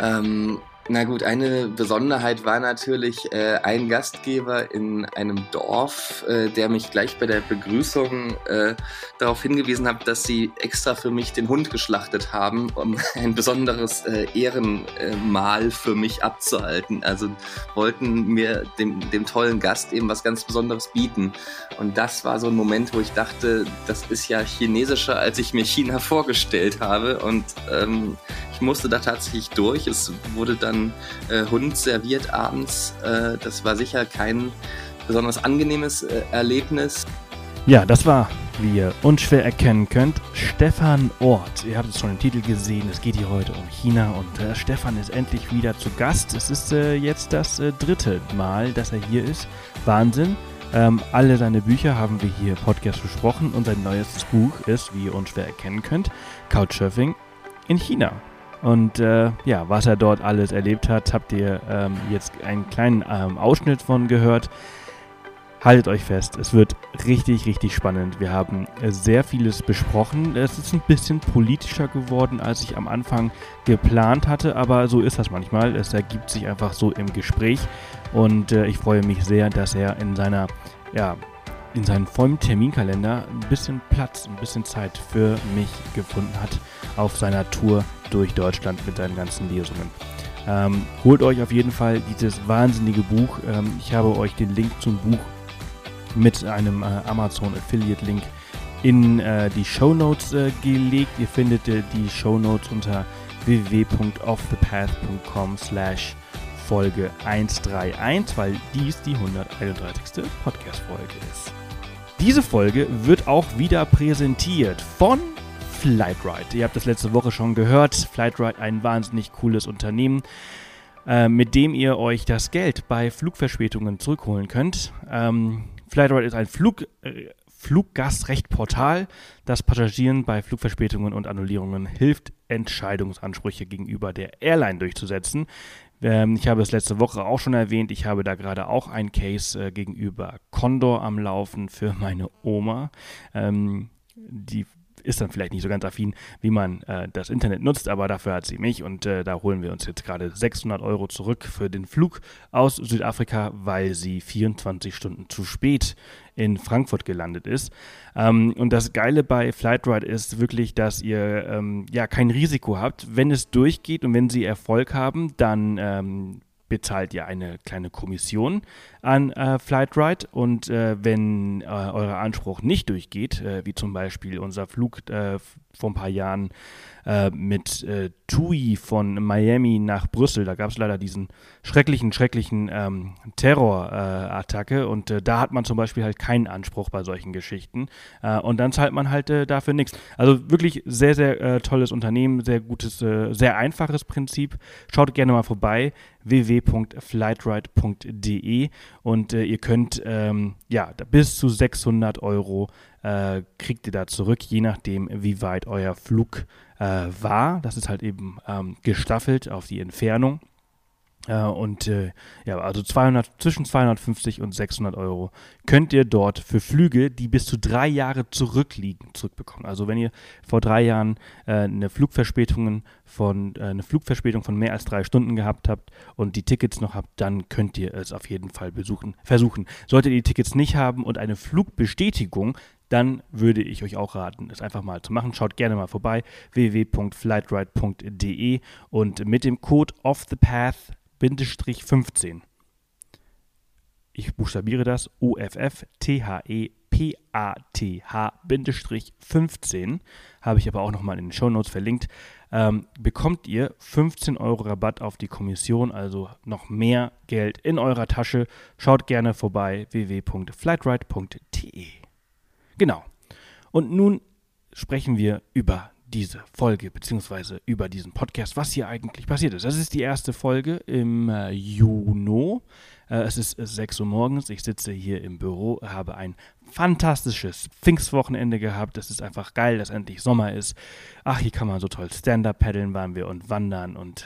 Ähm, na gut, eine Besonderheit war natürlich äh, ein Gastgeber in einem Dorf, äh, der mich gleich bei der Begrüßung äh, darauf hingewiesen hat, dass sie extra für mich den Hund geschlachtet haben, um ein besonderes äh, Ehrenmahl für mich abzuhalten. Also wollten mir dem, dem tollen Gast eben was ganz Besonderes bieten. Und das war so ein Moment, wo ich dachte, das ist ja chinesischer, als ich mir China vorgestellt habe. Und ähm, ich musste da tatsächlich durch. Es wurde dann äh, Hund serviert abends. Äh, das war sicher kein besonders angenehmes äh, Erlebnis. Ja, das war, wie ihr unschwer erkennen könnt, Stefan Ort. Ihr habt es schon im Titel gesehen, es geht hier heute um China und äh, Stefan ist endlich wieder zu Gast. Es ist äh, jetzt das äh, dritte Mal, dass er hier ist. Wahnsinn. Ähm, alle seine Bücher haben wir hier im Podcast besprochen und sein neuestes Buch ist, wie ihr unschwer erkennen könnt, Couchsurfing in China. Und äh, ja, was er dort alles erlebt hat, habt ihr ähm, jetzt einen kleinen ähm, Ausschnitt von gehört. Haltet euch fest, es wird richtig, richtig spannend. Wir haben äh, sehr vieles besprochen. Es ist ein bisschen politischer geworden, als ich am Anfang geplant hatte, aber so ist das manchmal. Es ergibt sich einfach so im Gespräch und äh, ich freue mich sehr, dass er in seiner ja, in seinem vollen Terminkalender ein bisschen Platz, ein bisschen Zeit für mich gefunden hat auf seiner Tour durch Deutschland mit seinen ganzen Lesungen. Ähm, holt euch auf jeden Fall dieses wahnsinnige Buch. Ähm, ich habe euch den Link zum Buch mit einem äh, Amazon Affiliate Link in äh, die Show Notes äh, gelegt. Ihr findet äh, die Show Notes unter www.offthepath.com slash Folge 131, weil dies die 131. Podcast-Folge ist. Diese Folge wird auch wieder präsentiert von Flightride. Ihr habt das letzte Woche schon gehört. Flightride, ein wahnsinnig cooles Unternehmen, äh, mit dem ihr euch das Geld bei Flugverspätungen zurückholen könnt. Ähm, Flightride ist ein Flug, äh, Fluggastrechtportal, das Passagieren bei Flugverspätungen und Annullierungen hilft, Entscheidungsansprüche gegenüber der Airline durchzusetzen. Ähm, ich habe es letzte Woche auch schon erwähnt, ich habe da gerade auch ein Case äh, gegenüber Condor am Laufen für meine Oma. Ähm, die ist dann vielleicht nicht so ganz affin, wie man äh, das Internet nutzt, aber dafür hat sie mich und äh, da holen wir uns jetzt gerade 600 Euro zurück für den Flug aus Südafrika, weil sie 24 Stunden zu spät in Frankfurt gelandet ist. Ähm, und das Geile bei Flightride ist wirklich, dass ihr ähm, ja kein Risiko habt. Wenn es durchgeht und wenn sie Erfolg haben, dann ähm, bezahlt ihr eine kleine Kommission an äh, Flightride und äh, wenn äh, euer Anspruch nicht durchgeht, äh, wie zum Beispiel unser Flug äh, vor ein paar Jahren äh, mit äh, TUI von Miami nach Brüssel. Da gab es leider diesen schrecklichen, schrecklichen ähm, Terrorattacke äh, und äh, da hat man zum Beispiel halt keinen Anspruch bei solchen Geschichten äh, und dann zahlt man halt äh, dafür nichts. Also wirklich sehr, sehr tolles Unternehmen, sehr gutes, sehr einfaches Prinzip. Schaut gerne mal vorbei www.flightride.de und ihr könnt ähm, ja bis zu 600 Euro äh, kriegt ihr da zurück, je nachdem, wie weit euer Flug äh, war. Das ist halt eben ähm, gestaffelt auf die Entfernung. Äh, und äh, ja, also 200, zwischen 250 und 600 Euro könnt ihr dort für Flüge, die bis zu drei Jahre zurückliegen, zurückbekommen. Also wenn ihr vor drei Jahren äh, eine Flugverspätung von äh, eine Flugverspätung von mehr als drei Stunden gehabt habt und die Tickets noch habt, dann könnt ihr es auf jeden Fall besuchen, versuchen. Solltet ihr die Tickets nicht haben und eine Flugbestätigung, dann würde ich euch auch raten, es einfach mal zu machen. Schaut gerne mal vorbei, www.flightride.de und mit dem Code offthepath-15. Ich buchstabiere das O-F-F-T-H-E-P-A-T-H-15, habe ich aber auch nochmal in den Show Notes verlinkt, ähm, bekommt ihr 15 Euro Rabatt auf die Kommission, also noch mehr Geld in eurer Tasche. Schaut gerne vorbei, www.flightride.de. Genau. Und nun sprechen wir über diese Folge beziehungsweise über diesen Podcast, was hier eigentlich passiert ist. Das ist die erste Folge im äh, Juni. Äh, es ist 6 Uhr morgens. Ich sitze hier im Büro, habe ein fantastisches Pfingstwochenende gehabt. Es ist einfach geil, dass endlich Sommer ist. Ach, hier kann man so toll Stand-up paddeln waren wir und wandern und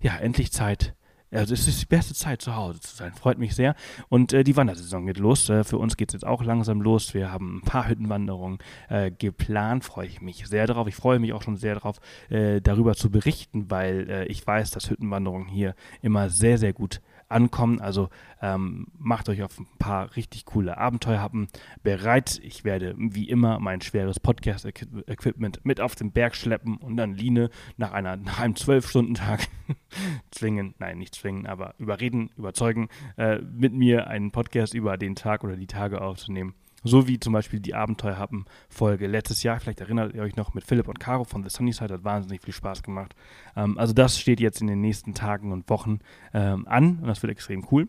ja, endlich Zeit also es ist die beste Zeit zu Hause zu sein. Freut mich sehr. Und äh, die Wandersaison geht los. Äh, für uns geht es jetzt auch langsam los. Wir haben ein paar Hüttenwanderungen äh, geplant. Freue ich mich sehr darauf. Ich freue mich auch schon sehr darauf, äh, darüber zu berichten, weil äh, ich weiß, dass Hüttenwanderungen hier immer sehr, sehr gut ankommen. Also ähm, macht euch auf ein paar richtig coole Abenteuerhappen bereit. Ich werde wie immer mein schweres Podcast-Equipment mit auf den Berg schleppen und dann Line nach, einer, nach einem Zwölf-Stunden-Tag zwingen, nein, nicht zwingen, aber überreden, überzeugen, äh, mit mir einen Podcast über den Tag oder die Tage aufzunehmen. So wie zum Beispiel die Abenteuerhappen-Folge letztes Jahr. Vielleicht erinnert ihr euch noch mit Philipp und Caro von The Sunny Side. Hat wahnsinnig viel Spaß gemacht. Ähm, also das steht jetzt in den nächsten Tagen und Wochen ähm, an und das wird extrem cool.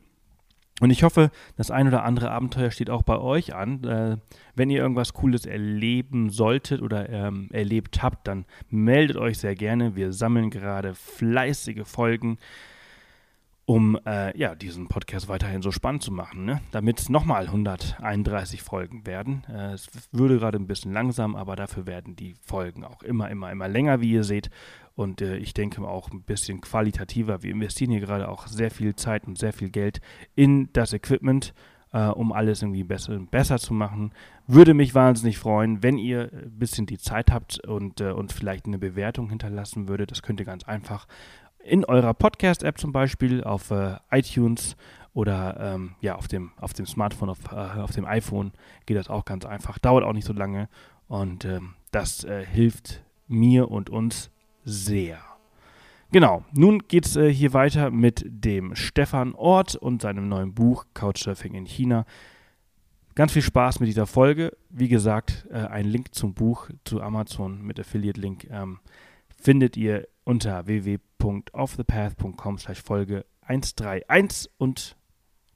Und ich hoffe, das ein oder andere Abenteuer steht auch bei euch an. Äh, wenn ihr irgendwas Cooles erleben solltet oder ähm, erlebt habt, dann meldet euch sehr gerne. Wir sammeln gerade fleißige Folgen um äh, ja, diesen Podcast weiterhin so spannend zu machen, ne? damit es nochmal 131 Folgen werden. Äh, es würde gerade ein bisschen langsam, aber dafür werden die Folgen auch immer, immer, immer länger, wie ihr seht. Und äh, ich denke auch ein bisschen qualitativer. Wir investieren hier gerade auch sehr viel Zeit und sehr viel Geld in das Equipment, äh, um alles irgendwie besser, besser zu machen. Würde mich wahnsinnig freuen, wenn ihr ein bisschen die Zeit habt und, äh, und vielleicht eine Bewertung hinterlassen würdet. Das könnt ihr ganz einfach in eurer Podcast-App zum Beispiel, auf äh, iTunes oder ähm, ja, auf dem, auf dem Smartphone, auf, äh, auf dem iPhone geht das auch ganz einfach. Dauert auch nicht so lange und ähm, das äh, hilft mir und uns sehr. Genau, nun geht es äh, hier weiter mit dem Stefan Ort und seinem neuen Buch Couchsurfing in China. Ganz viel Spaß mit dieser Folge. Wie gesagt, äh, ein Link zum Buch zu Amazon mit Affiliate-Link ähm, findet ihr unter www.offthepath.com slash Folge 131 und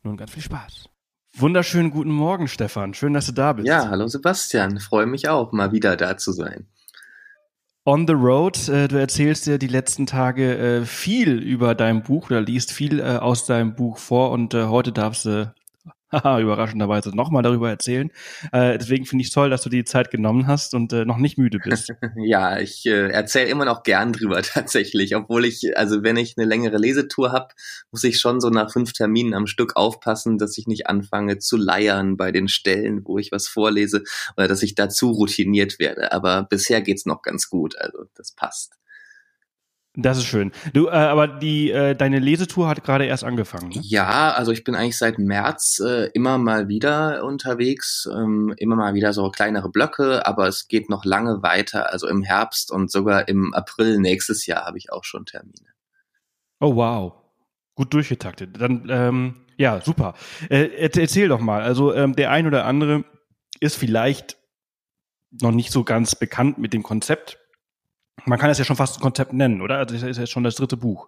nun ganz viel Spaß. Wunderschönen guten Morgen, Stefan. Schön, dass du da bist. Ja, hallo Sebastian. Freue mich auch, mal wieder da zu sein. On the Road, äh, du erzählst dir die letzten Tage äh, viel über dein Buch oder liest viel äh, aus deinem Buch vor und äh, heute darfst du haha, überraschenderweise nochmal darüber erzählen. Äh, deswegen finde ich toll, dass du die Zeit genommen hast und äh, noch nicht müde bist. ja, ich äh, erzähle immer noch gern drüber tatsächlich, obwohl ich, also wenn ich eine längere Lesetour habe, muss ich schon so nach fünf Terminen am Stück aufpassen, dass ich nicht anfange zu leiern bei den Stellen, wo ich was vorlese oder dass ich dazu routiniert werde. Aber bisher geht's noch ganz gut, also das passt. Das ist schön. Du, äh, aber die äh, deine Lesetour hat gerade erst angefangen. Ne? Ja, also ich bin eigentlich seit März äh, immer mal wieder unterwegs, ähm, immer mal wieder so kleinere Blöcke, aber es geht noch lange weiter. Also im Herbst und sogar im April nächstes Jahr habe ich auch schon Termine. Oh wow, gut durchgetaktet. Dann ähm, ja super. Äh, erzähl doch mal. Also ähm, der ein oder andere ist vielleicht noch nicht so ganz bekannt mit dem Konzept man kann es ja schon fast ein Konzept nennen, oder? Also das ist jetzt schon das dritte Buch.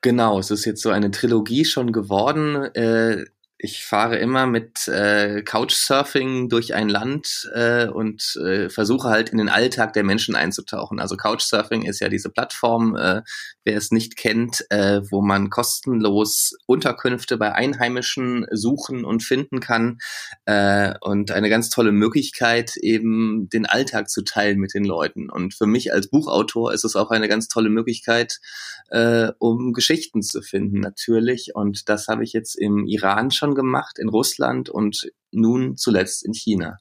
Genau, es ist jetzt so eine Trilogie schon geworden. Äh, ich fahre immer mit äh, Couchsurfing durch ein Land äh, und äh, versuche halt in den Alltag der Menschen einzutauchen. Also Couchsurfing ist ja diese Plattform, äh, wer es nicht kennt, äh, wo man kostenlos Unterkünfte bei Einheimischen suchen und finden kann äh, und eine ganz tolle Möglichkeit, eben den Alltag zu teilen mit den Leuten. Und für mich als Buchautor ist es auch eine ganz tolle Möglichkeit, äh, um Geschichten zu finden natürlich. Und das habe ich jetzt im Iran schon gemacht, in Russland und nun zuletzt in China.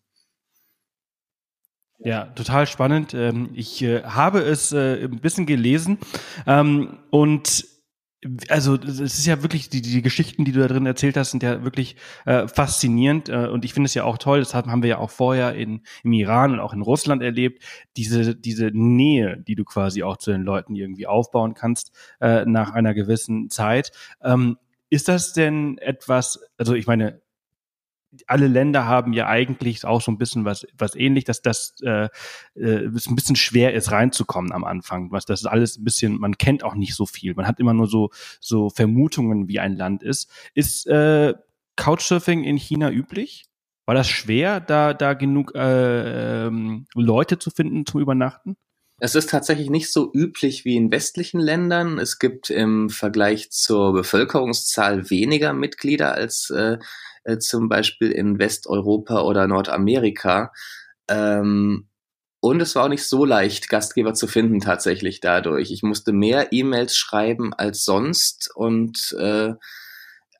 Ja, total spannend. Ähm, ich äh, habe es äh, ein bisschen gelesen ähm, und also es ist ja wirklich, die, die Geschichten, die du da drin erzählt hast, sind ja wirklich äh, faszinierend äh, und ich finde es ja auch toll, das haben wir ja auch vorher in, im Iran und auch in Russland erlebt, diese, diese Nähe, die du quasi auch zu den Leuten irgendwie aufbauen kannst äh, nach einer gewissen Zeit. Ähm, ist das denn etwas, also ich meine, alle Länder haben ja eigentlich auch so ein bisschen was, was ähnlich, dass das äh, äh, es ein bisschen schwer ist, reinzukommen am Anfang. Was das ist alles ein bisschen, man kennt auch nicht so viel. Man hat immer nur so, so Vermutungen, wie ein Land ist. Ist äh, Couchsurfing in China üblich? War das schwer, da, da genug äh, ähm, Leute zu finden zum Übernachten? Es ist tatsächlich nicht so üblich wie in westlichen Ländern. Es gibt im Vergleich zur Bevölkerungszahl weniger Mitglieder als äh, äh, zum Beispiel in Westeuropa oder Nordamerika. Ähm, und es war auch nicht so leicht, Gastgeber zu finden tatsächlich dadurch. Ich musste mehr E-Mails schreiben als sonst und äh,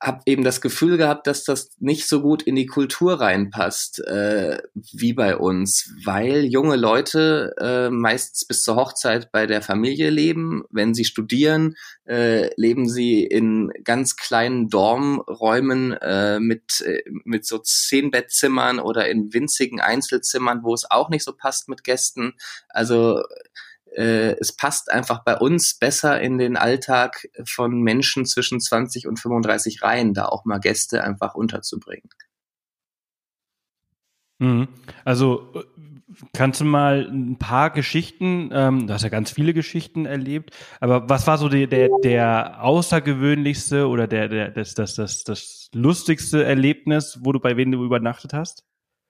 habe eben das Gefühl gehabt, dass das nicht so gut in die Kultur reinpasst äh, wie bei uns, weil junge Leute äh, meistens bis zur Hochzeit bei der Familie leben. Wenn sie studieren, äh, leben sie in ganz kleinen Dormräumen äh, mit äh, mit so zehn Bettzimmern oder in winzigen Einzelzimmern, wo es auch nicht so passt mit Gästen. Also äh, es passt einfach bei uns besser in den Alltag von Menschen zwischen 20 und 35 rein, da auch mal Gäste einfach unterzubringen. Mhm. Also kannst du mal ein paar Geschichten, ähm, du hast ja ganz viele Geschichten erlebt, aber was war so der, der, der außergewöhnlichste oder der, der, das, das, das, das lustigste Erlebnis, wo du bei wem du übernachtet hast?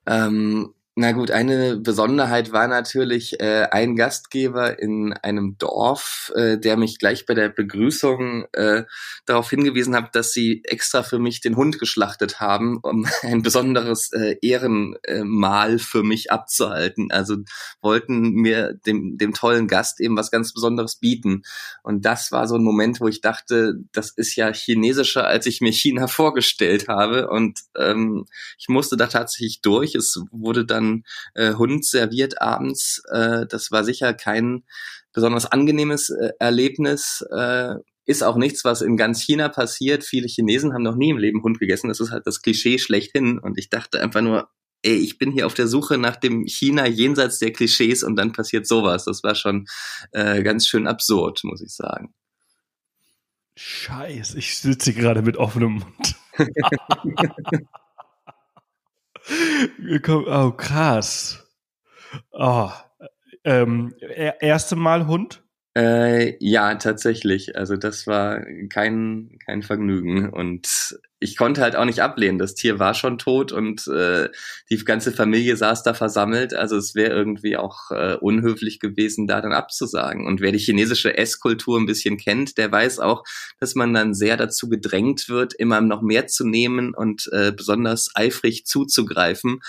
Ähm, na gut, eine Besonderheit war natürlich äh, ein Gastgeber in einem Dorf, äh, der mich gleich bei der Begrüßung äh, darauf hingewiesen hat, dass sie extra für mich den Hund geschlachtet haben, um ein besonderes äh, Ehrenmahl für mich abzuhalten. Also wollten mir dem, dem tollen Gast eben was ganz Besonderes bieten. Und das war so ein Moment, wo ich dachte, das ist ja chinesischer, als ich mir China vorgestellt habe. Und ähm, ich musste da tatsächlich durch. Es wurde dann äh, Hund serviert abends. Äh, das war sicher kein besonders angenehmes äh, Erlebnis. Äh, ist auch nichts, was in ganz China passiert. Viele Chinesen haben noch nie im Leben Hund gegessen. Das ist halt das Klischee schlechthin. Und ich dachte einfach nur, ey, ich bin hier auf der Suche nach dem China jenseits der Klischees und dann passiert sowas. Das war schon äh, ganz schön absurd, muss ich sagen. Scheiße, ich sitze gerade mit offenem Mund. oh, krass. Oh, ähm, erste Mal Hund? Äh, ja, tatsächlich. Also das war kein, kein Vergnügen. Und ich konnte halt auch nicht ablehnen. Das Tier war schon tot und äh, die ganze Familie saß da versammelt. Also es wäre irgendwie auch äh, unhöflich gewesen, da dann abzusagen. Und wer die chinesische Esskultur ein bisschen kennt, der weiß auch, dass man dann sehr dazu gedrängt wird, immer noch mehr zu nehmen und äh, besonders eifrig zuzugreifen.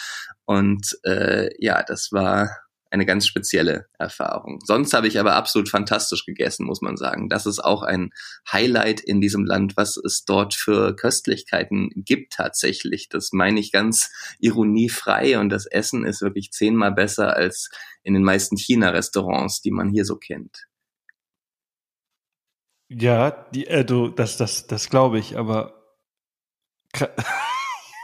Und äh, ja, das war eine ganz spezielle Erfahrung. Sonst habe ich aber absolut fantastisch gegessen, muss man sagen. Das ist auch ein Highlight in diesem Land, was es dort für Köstlichkeiten gibt tatsächlich. Das meine ich ganz ironiefrei und das Essen ist wirklich zehnmal besser als in den meisten China-Restaurants, die man hier so kennt. Ja, die, äh, du, das, das, das glaube ich, aber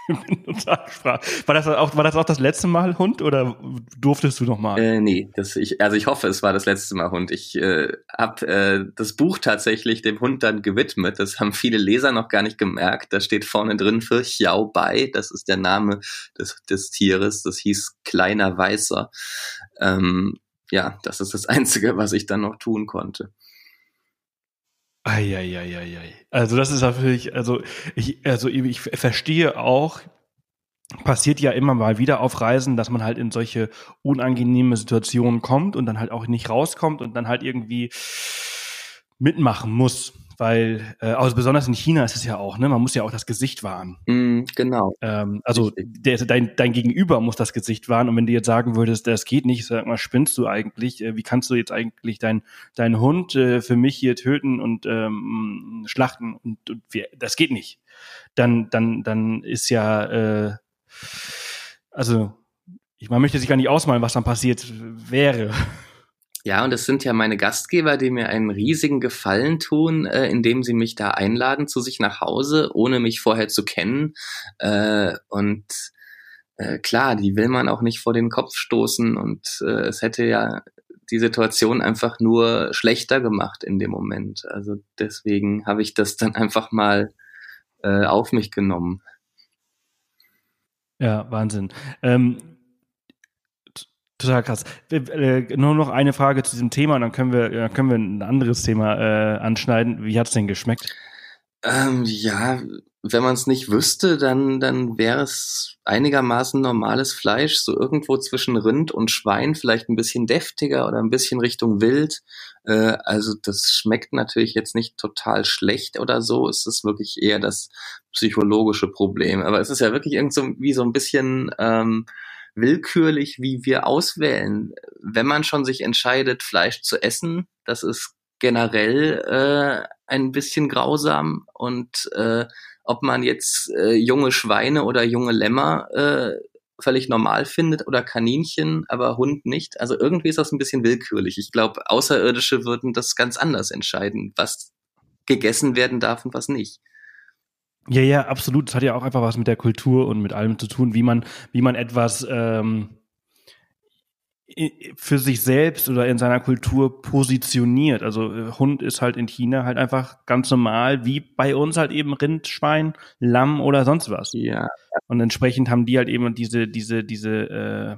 war das auch, war das auch das letzte Mal Hund oder durftest du noch mal? Äh, nee, das ich, also ich hoffe, es war das letzte Mal Hund. Ich äh, habe äh, das Buch tatsächlich dem Hund dann gewidmet. Das haben viele Leser noch gar nicht gemerkt. Da steht vorne drin für Xiao Bai. Das ist der Name des, des Tieres. Das hieß kleiner Weißer. Ähm, ja, das ist das Einzige, was ich dann noch tun konnte. Eieieiei. Also das ist natürlich, also ich, also ich verstehe auch, passiert ja immer mal wieder auf Reisen, dass man halt in solche unangenehme Situationen kommt und dann halt auch nicht rauskommt und dann halt irgendwie mitmachen muss weil, äh, also besonders in China ist es ja auch, ne, man muss ja auch das Gesicht wahren. Mm, genau. Ähm, also der, dein, dein Gegenüber muss das Gesicht wahren und wenn du jetzt sagen würdest, das geht nicht, sag mal, spinnst du eigentlich? Äh, wie kannst du jetzt eigentlich deinen deinen Hund äh, für mich hier töten und ähm, schlachten und, und wir, das geht nicht. Dann dann dann ist ja, äh, also ich, man möchte sich gar nicht ausmalen, was dann passiert wäre. Ja, und es sind ja meine Gastgeber, die mir einen riesigen Gefallen tun, äh, indem sie mich da einladen zu sich nach Hause, ohne mich vorher zu kennen. Äh, und äh, klar, die will man auch nicht vor den Kopf stoßen. Und äh, es hätte ja die Situation einfach nur schlechter gemacht in dem Moment. Also deswegen habe ich das dann einfach mal äh, auf mich genommen. Ja, Wahnsinn. Ähm, Total krass. Äh, nur noch eine Frage zu diesem Thema, und dann können wir, dann können wir ein anderes Thema äh, anschneiden. Wie hat's denn geschmeckt? Ähm, ja, wenn man es nicht wüsste, dann, dann wäre es einigermaßen normales Fleisch, so irgendwo zwischen Rind und Schwein, vielleicht ein bisschen deftiger oder ein bisschen Richtung Wild. Äh, also das schmeckt natürlich jetzt nicht total schlecht oder so. Es ist wirklich eher das psychologische Problem. Aber es ist ja wirklich irgendwie so, wie so ein bisschen ähm, willkürlich, wie wir auswählen. Wenn man schon sich entscheidet, Fleisch zu essen, das ist generell äh, ein bisschen grausam und äh, ob man jetzt äh, junge Schweine oder junge Lämmer äh, völlig normal findet oder Kaninchen, aber Hund nicht. Also irgendwie ist das ein bisschen willkürlich. Ich glaube, Außerirdische würden das ganz anders entscheiden, was gegessen werden darf und was nicht. Ja, ja, absolut. Das hat ja auch einfach was mit der Kultur und mit allem zu tun, wie man, wie man etwas ähm, für sich selbst oder in seiner Kultur positioniert. Also äh, Hund ist halt in China halt einfach ganz normal, wie bei uns halt eben Rind, Schwein, Lamm oder sonst was. Ja. Und entsprechend haben die halt eben diese, diese, diese, äh,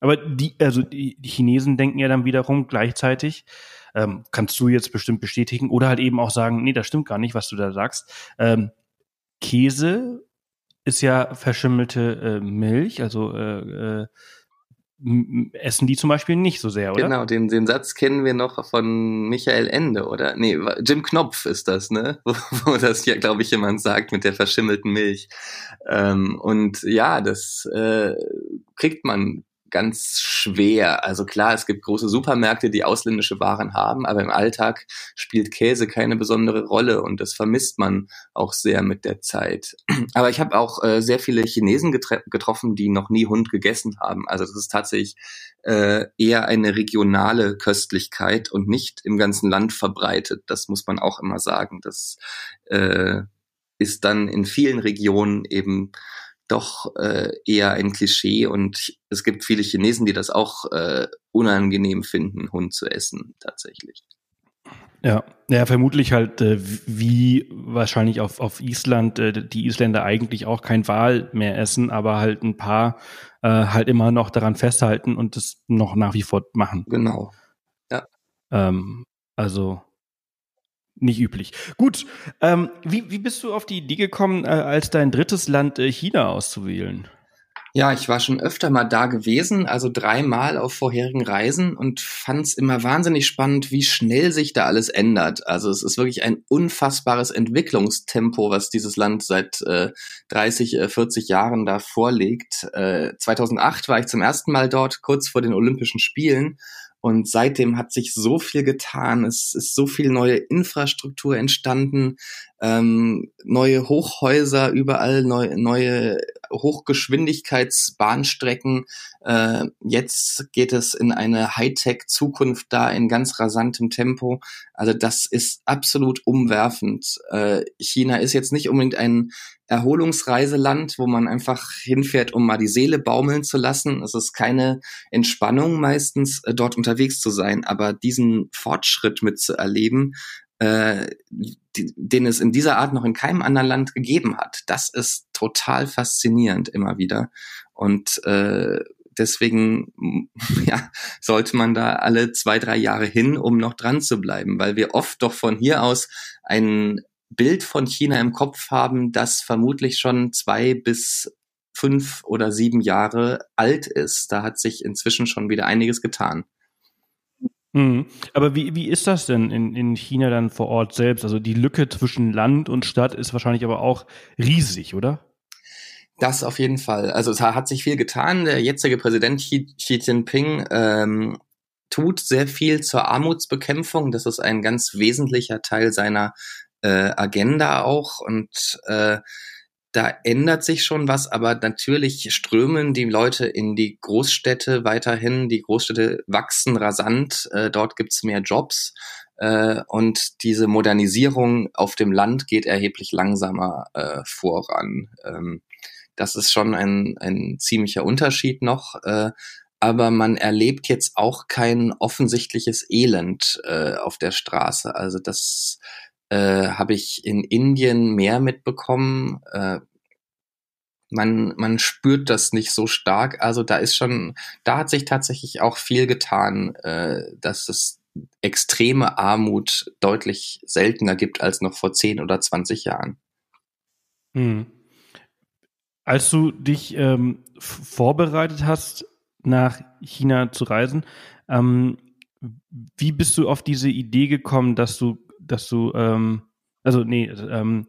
aber die, also die, die Chinesen denken ja dann wiederum gleichzeitig, ähm, kannst du jetzt bestimmt bestätigen oder halt eben auch sagen, nee, das stimmt gar nicht, was du da sagst. Ähm, Käse ist ja verschimmelte äh, Milch, also äh, äh, essen die zum Beispiel nicht so sehr, oder? Genau, den, den Satz kennen wir noch von Michael Ende, oder? Nee, Jim Knopf ist das, ne? Wo, das ja, glaube ich, jemand sagt mit der verschimmelten Milch. Ähm, und ja, das äh, kriegt man ganz schwer. Also klar, es gibt große Supermärkte, die ausländische Waren haben, aber im Alltag spielt Käse keine besondere Rolle und das vermisst man auch sehr mit der Zeit. Aber ich habe auch äh, sehr viele Chinesen getroffen, die noch nie Hund gegessen haben. Also das ist tatsächlich äh, eher eine regionale Köstlichkeit und nicht im ganzen Land verbreitet. Das muss man auch immer sagen. Das äh, ist dann in vielen Regionen eben doch äh, eher ein Klischee und es gibt viele Chinesen, die das auch äh, unangenehm finden, Hund zu essen, tatsächlich. Ja, ja, vermutlich halt äh, wie wahrscheinlich auf, auf Island äh, die Isländer eigentlich auch kein Wal mehr essen, aber halt ein paar äh, halt immer noch daran festhalten und das noch nach wie vor machen. Genau. Ja. Ähm, also nicht üblich. Gut, ähm, wie, wie bist du auf die Idee gekommen, äh, als dein drittes Land äh, China auszuwählen? Ja, ich war schon öfter mal da gewesen, also dreimal auf vorherigen Reisen und fand es immer wahnsinnig spannend, wie schnell sich da alles ändert. Also es ist wirklich ein unfassbares Entwicklungstempo, was dieses Land seit äh, 30, äh, 40 Jahren da vorlegt. Äh, 2008 war ich zum ersten Mal dort, kurz vor den Olympischen Spielen und seitdem hat sich so viel getan. Es ist so viel neue Infrastruktur entstanden, ähm, neue Hochhäuser überall, neu, neue Hochgeschwindigkeitsbahnstrecken. Äh, jetzt geht es in eine Hightech-Zukunft da in ganz rasantem Tempo. Also das ist absolut umwerfend. Äh, China ist jetzt nicht unbedingt ein Erholungsreiseland, wo man einfach hinfährt, um mal die Seele baumeln zu lassen. Es ist keine Entspannung meistens, äh, dort unterwegs zu sein, aber diesen Fortschritt mitzuerleben, äh, den es in dieser Art noch in keinem anderen Land gegeben hat, das ist total faszinierend immer wieder. Und äh, deswegen ja, sollte man da alle zwei, drei Jahre hin, um noch dran zu bleiben, weil wir oft doch von hier aus ein Bild von China im Kopf haben, das vermutlich schon zwei bis fünf oder sieben Jahre alt ist. Da hat sich inzwischen schon wieder einiges getan. Mhm. Aber wie, wie ist das denn in, in China dann vor Ort selbst? Also die Lücke zwischen Land und Stadt ist wahrscheinlich aber auch riesig, oder? Das auf jeden Fall. Also es hat sich viel getan. Der jetzige Präsident Xi, Xi Jinping ähm, tut sehr viel zur Armutsbekämpfung. Das ist ein ganz wesentlicher Teil seiner äh, Agenda auch und äh, da ändert sich schon was, aber natürlich strömen die Leute in die Großstädte weiterhin. Die Großstädte wachsen rasant, äh, dort gibt's mehr Jobs äh, und diese Modernisierung auf dem Land geht erheblich langsamer äh, voran. Ähm, das ist schon ein, ein ziemlicher Unterschied noch. Äh, aber man erlebt jetzt auch kein offensichtliches Elend äh, auf der Straße. Also das äh, habe ich in Indien mehr mitbekommen. Äh, man, man spürt das nicht so stark. Also da ist schon, da hat sich tatsächlich auch viel getan, äh, dass es extreme Armut deutlich seltener gibt als noch vor 10 oder 20 Jahren. Hm. Als du dich ähm, vorbereitet hast, nach China zu reisen, ähm, wie bist du auf diese Idee gekommen, dass du dass du, ähm, also nee, ähm,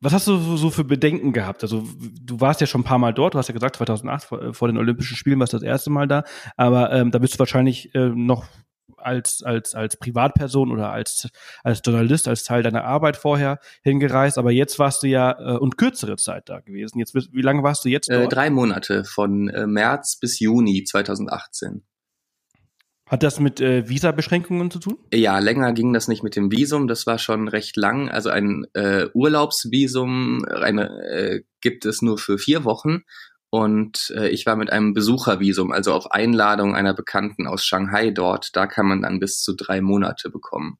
Was hast du so für Bedenken gehabt? Also du warst ja schon ein paar Mal dort, du hast ja gesagt, 2008 vor, vor den Olympischen Spielen warst du das erste Mal da, aber ähm, da bist du wahrscheinlich äh, noch als, als, als Privatperson oder als, als Journalist, als Teil deiner Arbeit vorher hingereist, aber jetzt warst du ja äh, und kürzere Zeit da gewesen. Jetzt, wie lange warst du jetzt äh, dort? Äh, drei Monate, von äh, März bis Juni 2018. Hat das mit äh, Visabeschränkungen zu tun? Ja, länger ging das nicht mit dem Visum. Das war schon recht lang. Also ein äh, Urlaubsvisum eine, äh, gibt es nur für vier Wochen. Und äh, ich war mit einem Besuchervisum, also auf Einladung einer Bekannten aus Shanghai dort. Da kann man dann bis zu drei Monate bekommen.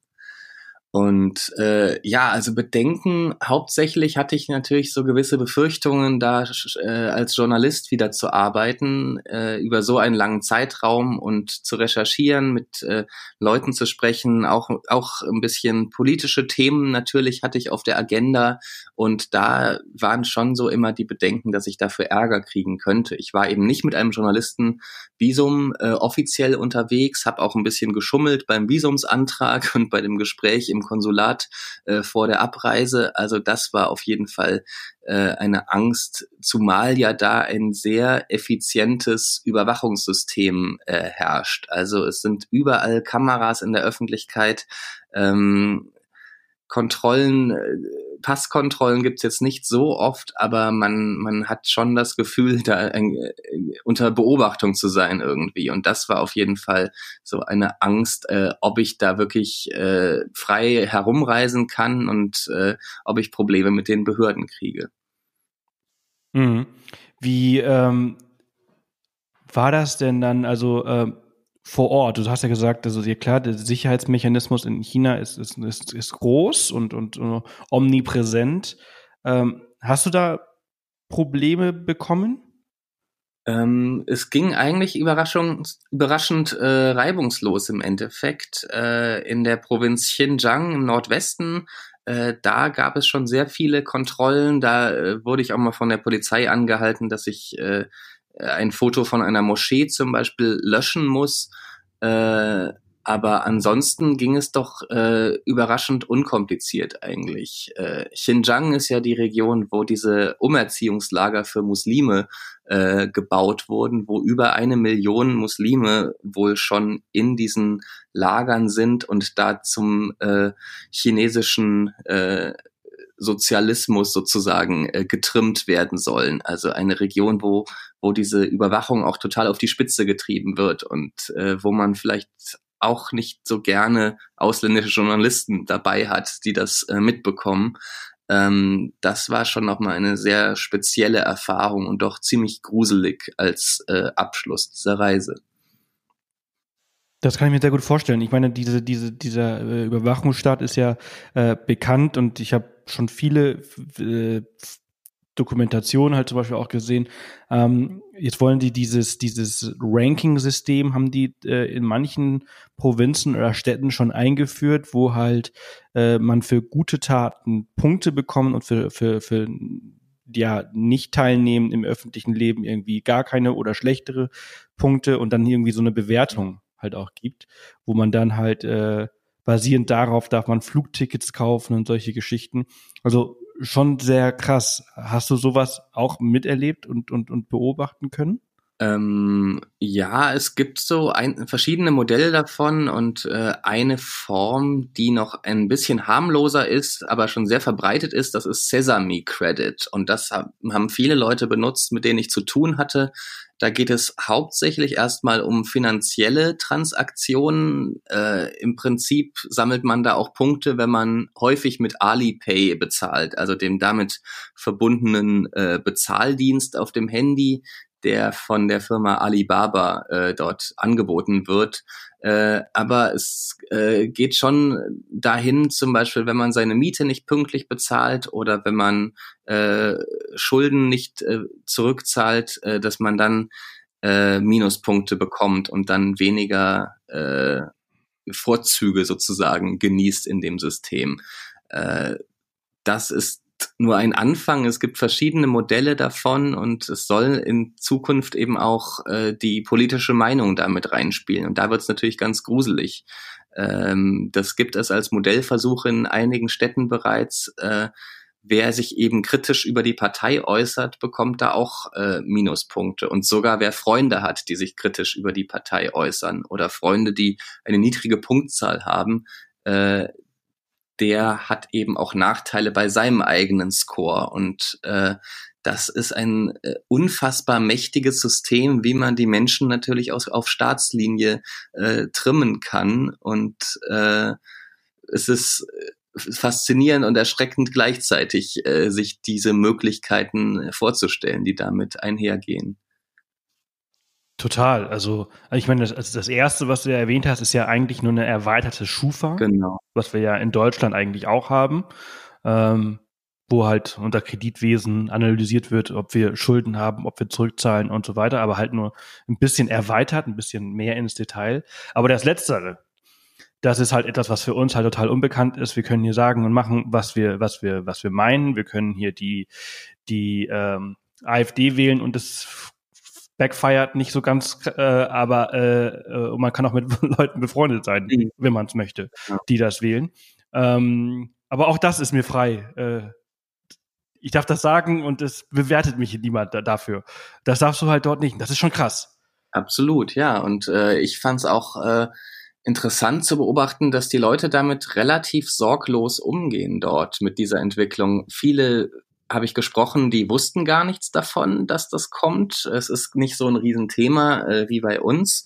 Und äh, ja, also Bedenken, hauptsächlich hatte ich natürlich so gewisse Befürchtungen, da äh, als Journalist wieder zu arbeiten, äh, über so einen langen Zeitraum und zu recherchieren, mit äh, Leuten zu sprechen, auch, auch ein bisschen politische Themen natürlich hatte ich auf der Agenda. Und da waren schon so immer die Bedenken, dass ich dafür Ärger kriegen könnte. Ich war eben nicht mit einem Journalistenvisum äh, offiziell unterwegs, habe auch ein bisschen geschummelt beim Visumsantrag und bei dem Gespräch im Konsulat äh, vor der Abreise. Also das war auf jeden Fall äh, eine Angst, zumal ja da ein sehr effizientes Überwachungssystem äh, herrscht. Also es sind überall Kameras in der Öffentlichkeit. Ähm, Kontrollen, äh, Passkontrollen gibt's jetzt nicht so oft, aber man, man hat schon das Gefühl, da äh, unter Beobachtung zu sein irgendwie. Und das war auf jeden Fall so eine Angst, äh, ob ich da wirklich äh, frei herumreisen kann und äh, ob ich Probleme mit den Behörden kriege. Mhm. Wie ähm, war das denn dann? Also äh vor Ort. Du hast ja gesagt, also ja klar, der Sicherheitsmechanismus in China ist, ist, ist, ist groß und, und uh, omnipräsent. Ähm, hast du da Probleme bekommen? Ähm, es ging eigentlich überraschend äh, reibungslos im Endeffekt. Äh, in der Provinz Xinjiang im Nordwesten, äh, da gab es schon sehr viele Kontrollen. Da äh, wurde ich auch mal von der Polizei angehalten, dass ich äh, ein Foto von einer Moschee zum Beispiel löschen muss. Äh, aber ansonsten ging es doch äh, überraschend unkompliziert eigentlich. Äh, Xinjiang ist ja die Region, wo diese Umerziehungslager für Muslime äh, gebaut wurden, wo über eine Million Muslime wohl schon in diesen Lagern sind und da zum äh, chinesischen äh, Sozialismus sozusagen äh, getrimmt werden sollen. Also eine Region, wo, wo diese Überwachung auch total auf die Spitze getrieben wird und äh, wo man vielleicht auch nicht so gerne ausländische Journalisten dabei hat, die das äh, mitbekommen. Ähm, das war schon nochmal eine sehr spezielle Erfahrung und doch ziemlich gruselig als äh, Abschluss dieser Reise. Das kann ich mir sehr gut vorstellen. Ich meine, diese, diese, dieser äh, Überwachungsstaat ist ja äh, bekannt und ich habe schon viele äh, Dokumentationen halt zum Beispiel auch gesehen. Ähm, jetzt wollen die dieses, dieses Ranking-System haben die äh, in manchen Provinzen oder Städten schon eingeführt, wo halt äh, man für gute Taten Punkte bekommt und für, für, für ja, nicht teilnehmen im öffentlichen Leben irgendwie gar keine oder schlechtere Punkte und dann irgendwie so eine Bewertung halt auch gibt, wo man dann halt äh, basierend darauf darf man Flugtickets kaufen und solche Geschichten. Also schon sehr krass. Hast du sowas auch miterlebt und, und, und beobachten können? Ähm, ja, es gibt so ein, verschiedene Modelle davon und äh, eine Form, die noch ein bisschen harmloser ist, aber schon sehr verbreitet ist, das ist Sesame Credit. Und das haben viele Leute benutzt, mit denen ich zu tun hatte. Da geht es hauptsächlich erstmal um finanzielle Transaktionen. Äh, Im Prinzip sammelt man da auch Punkte, wenn man häufig mit Alipay bezahlt, also dem damit verbundenen äh, Bezahldienst auf dem Handy der von der Firma Alibaba äh, dort angeboten wird. Äh, aber es äh, geht schon dahin, zum Beispiel, wenn man seine Miete nicht pünktlich bezahlt oder wenn man äh, Schulden nicht äh, zurückzahlt, äh, dass man dann äh, Minuspunkte bekommt und dann weniger äh, Vorzüge sozusagen genießt in dem System. Äh, das ist nur ein Anfang. Es gibt verschiedene Modelle davon und es soll in Zukunft eben auch äh, die politische Meinung damit reinspielen. Und da wird es natürlich ganz gruselig. Ähm, das gibt es als Modellversuch in einigen Städten bereits. Äh, wer sich eben kritisch über die Partei äußert, bekommt da auch äh, Minuspunkte. Und sogar wer Freunde hat, die sich kritisch über die Partei äußern oder Freunde, die eine niedrige Punktzahl haben, äh, der hat eben auch Nachteile bei seinem eigenen Score. Und äh, das ist ein äh, unfassbar mächtiges System, wie man die Menschen natürlich aus, auf Staatslinie äh, trimmen kann. Und äh, es ist äh, faszinierend und erschreckend gleichzeitig, äh, sich diese Möglichkeiten vorzustellen, die damit einhergehen. Total. Also, ich meine, das, das erste, was du ja erwähnt hast, ist ja eigentlich nur eine erweiterte Schufa. Genau. Was wir ja in Deutschland eigentlich auch haben. Ähm, wo halt unter Kreditwesen analysiert wird, ob wir Schulden haben, ob wir zurückzahlen und so weiter, aber halt nur ein bisschen erweitert, ein bisschen mehr ins Detail. Aber das Letztere, das ist halt etwas, was für uns halt total unbekannt ist. Wir können hier sagen und machen, was wir, was wir, was wir meinen. Wir können hier die, die ähm, AfD wählen und das backfired nicht so ganz, äh, aber äh, äh, man kann auch mit Leuten befreundet sein, mhm. wenn man es möchte, ja. die das wählen. Ähm, aber auch das ist mir frei. Äh, ich darf das sagen und es bewertet mich niemand da, dafür. Das darfst du halt dort nicht. Das ist schon krass. Absolut, ja. Und äh, ich fand es auch äh, interessant zu beobachten, dass die Leute damit relativ sorglos umgehen dort mit dieser Entwicklung. Viele habe ich gesprochen, die wussten gar nichts davon, dass das kommt. Es ist nicht so ein Riesenthema äh, wie bei uns.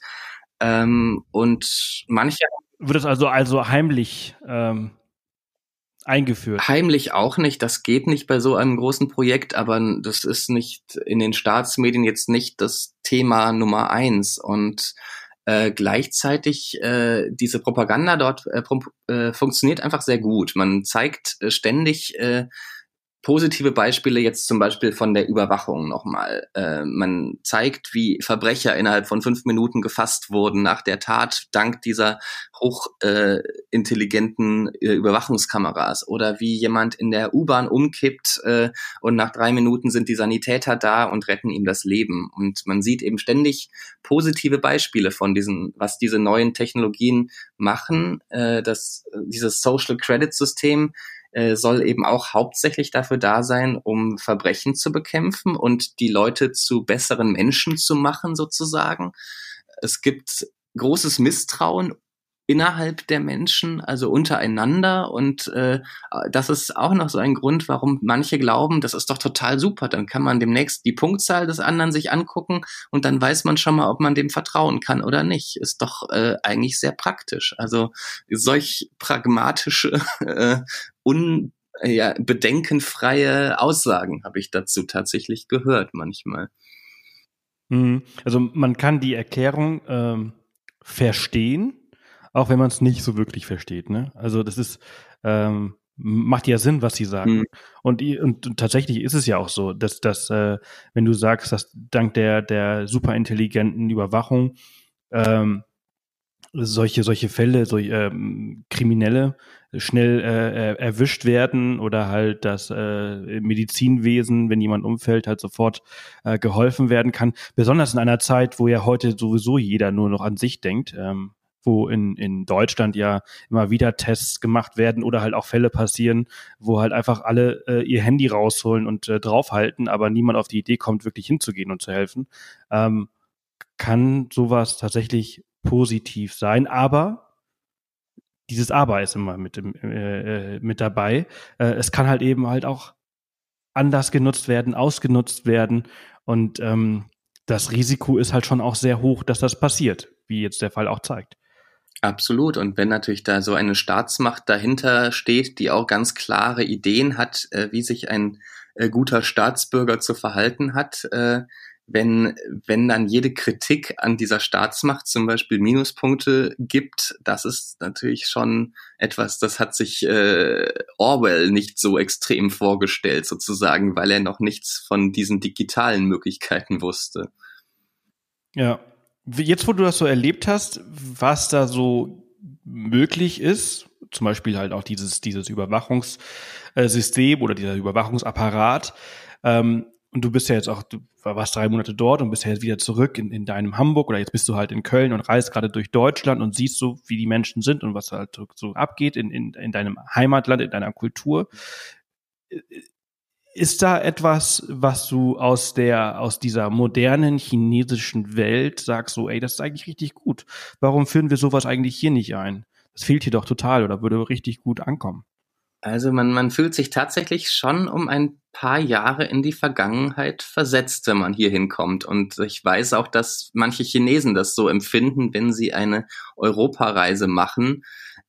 Ähm, und manche. Wird es also also heimlich ähm, eingeführt? Heimlich auch nicht. Das geht nicht bei so einem großen Projekt, aber das ist nicht in den Staatsmedien jetzt nicht das Thema Nummer eins. Und äh, gleichzeitig äh, diese Propaganda dort äh, äh, funktioniert einfach sehr gut. Man zeigt äh, ständig äh, positive Beispiele jetzt zum Beispiel von der Überwachung nochmal. Äh, man zeigt, wie Verbrecher innerhalb von fünf Minuten gefasst wurden nach der Tat dank dieser hochintelligenten äh, äh, Überwachungskameras oder wie jemand in der U-Bahn umkippt äh, und nach drei Minuten sind die Sanitäter da und retten ihm das Leben. Und man sieht eben ständig positive Beispiele von diesen, was diese neuen Technologien machen. Äh, das, dieses Social Credit System äh, soll eben auch hauptsächlich dafür da sein, um Verbrechen zu bekämpfen und die Leute zu besseren Menschen zu machen, sozusagen. Es gibt großes Misstrauen innerhalb der Menschen, also untereinander. Und äh, das ist auch noch so ein Grund, warum manche glauben, das ist doch total super. Dann kann man demnächst die Punktzahl des anderen sich angucken und dann weiß man schon mal, ob man dem vertrauen kann oder nicht. Ist doch äh, eigentlich sehr praktisch. Also solch pragmatische, äh, un ja, bedenkenfreie Aussagen habe ich dazu tatsächlich gehört manchmal. Mhm. Also man kann die Erklärung ähm, verstehen, auch wenn man es nicht so wirklich versteht. Ne? Also das ist ähm, macht ja Sinn, was sie sagen. Mhm. Und, und, und, tatsächlich ist es ja auch so, dass, dass äh, wenn du sagst, dass dank der, der superintelligenten Überwachung ähm, solche, solche Fälle, so ähm, Kriminelle schnell äh, erwischt werden oder halt das äh, Medizinwesen, wenn jemand umfällt, halt sofort äh, geholfen werden kann. Besonders in einer Zeit, wo ja heute sowieso jeder nur noch an sich denkt. Ähm, wo in, in Deutschland ja immer wieder Tests gemacht werden oder halt auch Fälle passieren, wo halt einfach alle äh, ihr Handy rausholen und äh, draufhalten, aber niemand auf die Idee kommt, wirklich hinzugehen und zu helfen, ähm, kann sowas tatsächlich positiv sein. Aber dieses Aber ist immer mit, dem, äh, äh, mit dabei. Äh, es kann halt eben halt auch anders genutzt werden, ausgenutzt werden und ähm, das Risiko ist halt schon auch sehr hoch, dass das passiert, wie jetzt der Fall auch zeigt. Absolut. Und wenn natürlich da so eine Staatsmacht dahinter steht, die auch ganz klare Ideen hat, äh, wie sich ein äh, guter Staatsbürger zu verhalten hat, äh, wenn, wenn dann jede Kritik an dieser Staatsmacht zum Beispiel Minuspunkte gibt, das ist natürlich schon etwas, das hat sich äh, Orwell nicht so extrem vorgestellt, sozusagen, weil er noch nichts von diesen digitalen Möglichkeiten wusste. Ja, Jetzt, wo du das so erlebt hast, was da so möglich ist, zum Beispiel halt auch dieses, dieses Überwachungssystem oder dieser Überwachungsapparat, ähm, und du bist ja jetzt auch, du warst drei Monate dort und bist ja jetzt wieder zurück in, in deinem Hamburg oder jetzt bist du halt in Köln und reist gerade durch Deutschland und siehst so, wie die Menschen sind und was halt so abgeht in, in, in deinem Heimatland, in deiner Kultur. ist da etwas, was du aus der, aus dieser modernen chinesischen Welt sagst, so, ey, das ist eigentlich richtig gut. Warum führen wir sowas eigentlich hier nicht ein? Das fehlt hier doch total oder würde richtig gut ankommen. Also man, man fühlt sich tatsächlich schon um ein paar Jahre in die Vergangenheit versetzt, wenn man hier hinkommt. Und ich weiß auch, dass manche Chinesen das so empfinden, wenn sie eine Europareise machen,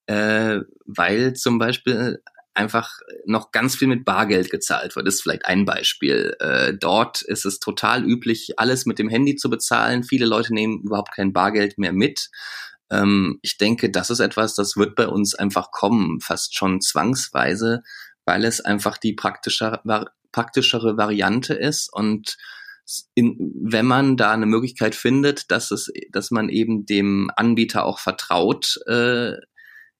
äh, weil zum Beispiel einfach noch ganz viel mit Bargeld gezahlt wird. Das ist vielleicht ein Beispiel. Äh, dort ist es total üblich, alles mit dem Handy zu bezahlen. Viele Leute nehmen überhaupt kein Bargeld mehr mit. Ähm, ich denke, das ist etwas, das wird bei uns einfach kommen, fast schon zwangsweise, weil es einfach die praktischer, praktischere Variante ist und in, wenn man da eine Möglichkeit findet, dass es, dass man eben dem Anbieter auch vertraut, äh,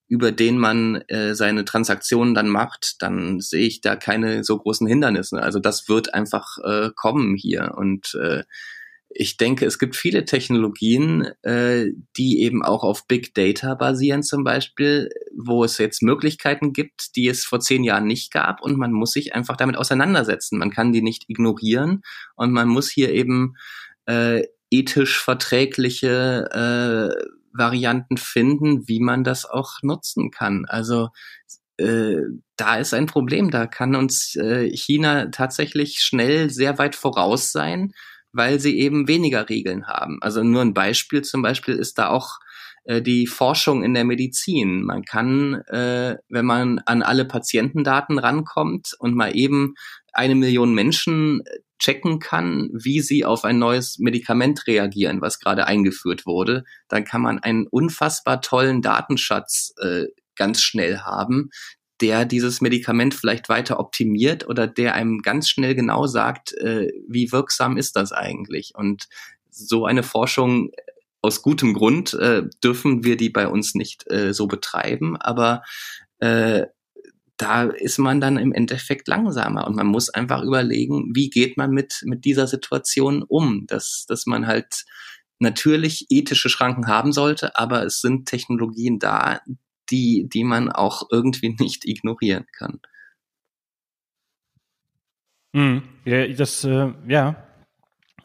über den man äh, seine Transaktionen dann macht, dann sehe ich da keine so großen Hindernisse. Also das wird einfach äh, kommen hier. Und äh, ich denke, es gibt viele Technologien, äh, die eben auch auf Big Data basieren zum Beispiel, wo es jetzt Möglichkeiten gibt, die es vor zehn Jahren nicht gab und man muss sich einfach damit auseinandersetzen. Man kann die nicht ignorieren und man muss hier eben äh, ethisch verträgliche äh, Varianten finden, wie man das auch nutzen kann. Also äh, da ist ein Problem. Da kann uns äh, China tatsächlich schnell sehr weit voraus sein, weil sie eben weniger Regeln haben. Also nur ein Beispiel zum Beispiel ist da auch äh, die Forschung in der Medizin. Man kann, äh, wenn man an alle Patientendaten rankommt und mal eben eine Million Menschen checken kann, wie sie auf ein neues Medikament reagieren, was gerade eingeführt wurde, dann kann man einen unfassbar tollen Datenschatz äh, ganz schnell haben, der dieses Medikament vielleicht weiter optimiert oder der einem ganz schnell genau sagt, äh, wie wirksam ist das eigentlich. Und so eine Forschung äh, aus gutem Grund äh, dürfen wir die bei uns nicht äh, so betreiben, aber äh, da ist man dann im Endeffekt langsamer und man muss einfach überlegen, wie geht man mit, mit dieser Situation um, dass, dass man halt natürlich ethische Schranken haben sollte, aber es sind Technologien da, die, die man auch irgendwie nicht ignorieren kann. Mhm. Ja, das, äh, ja,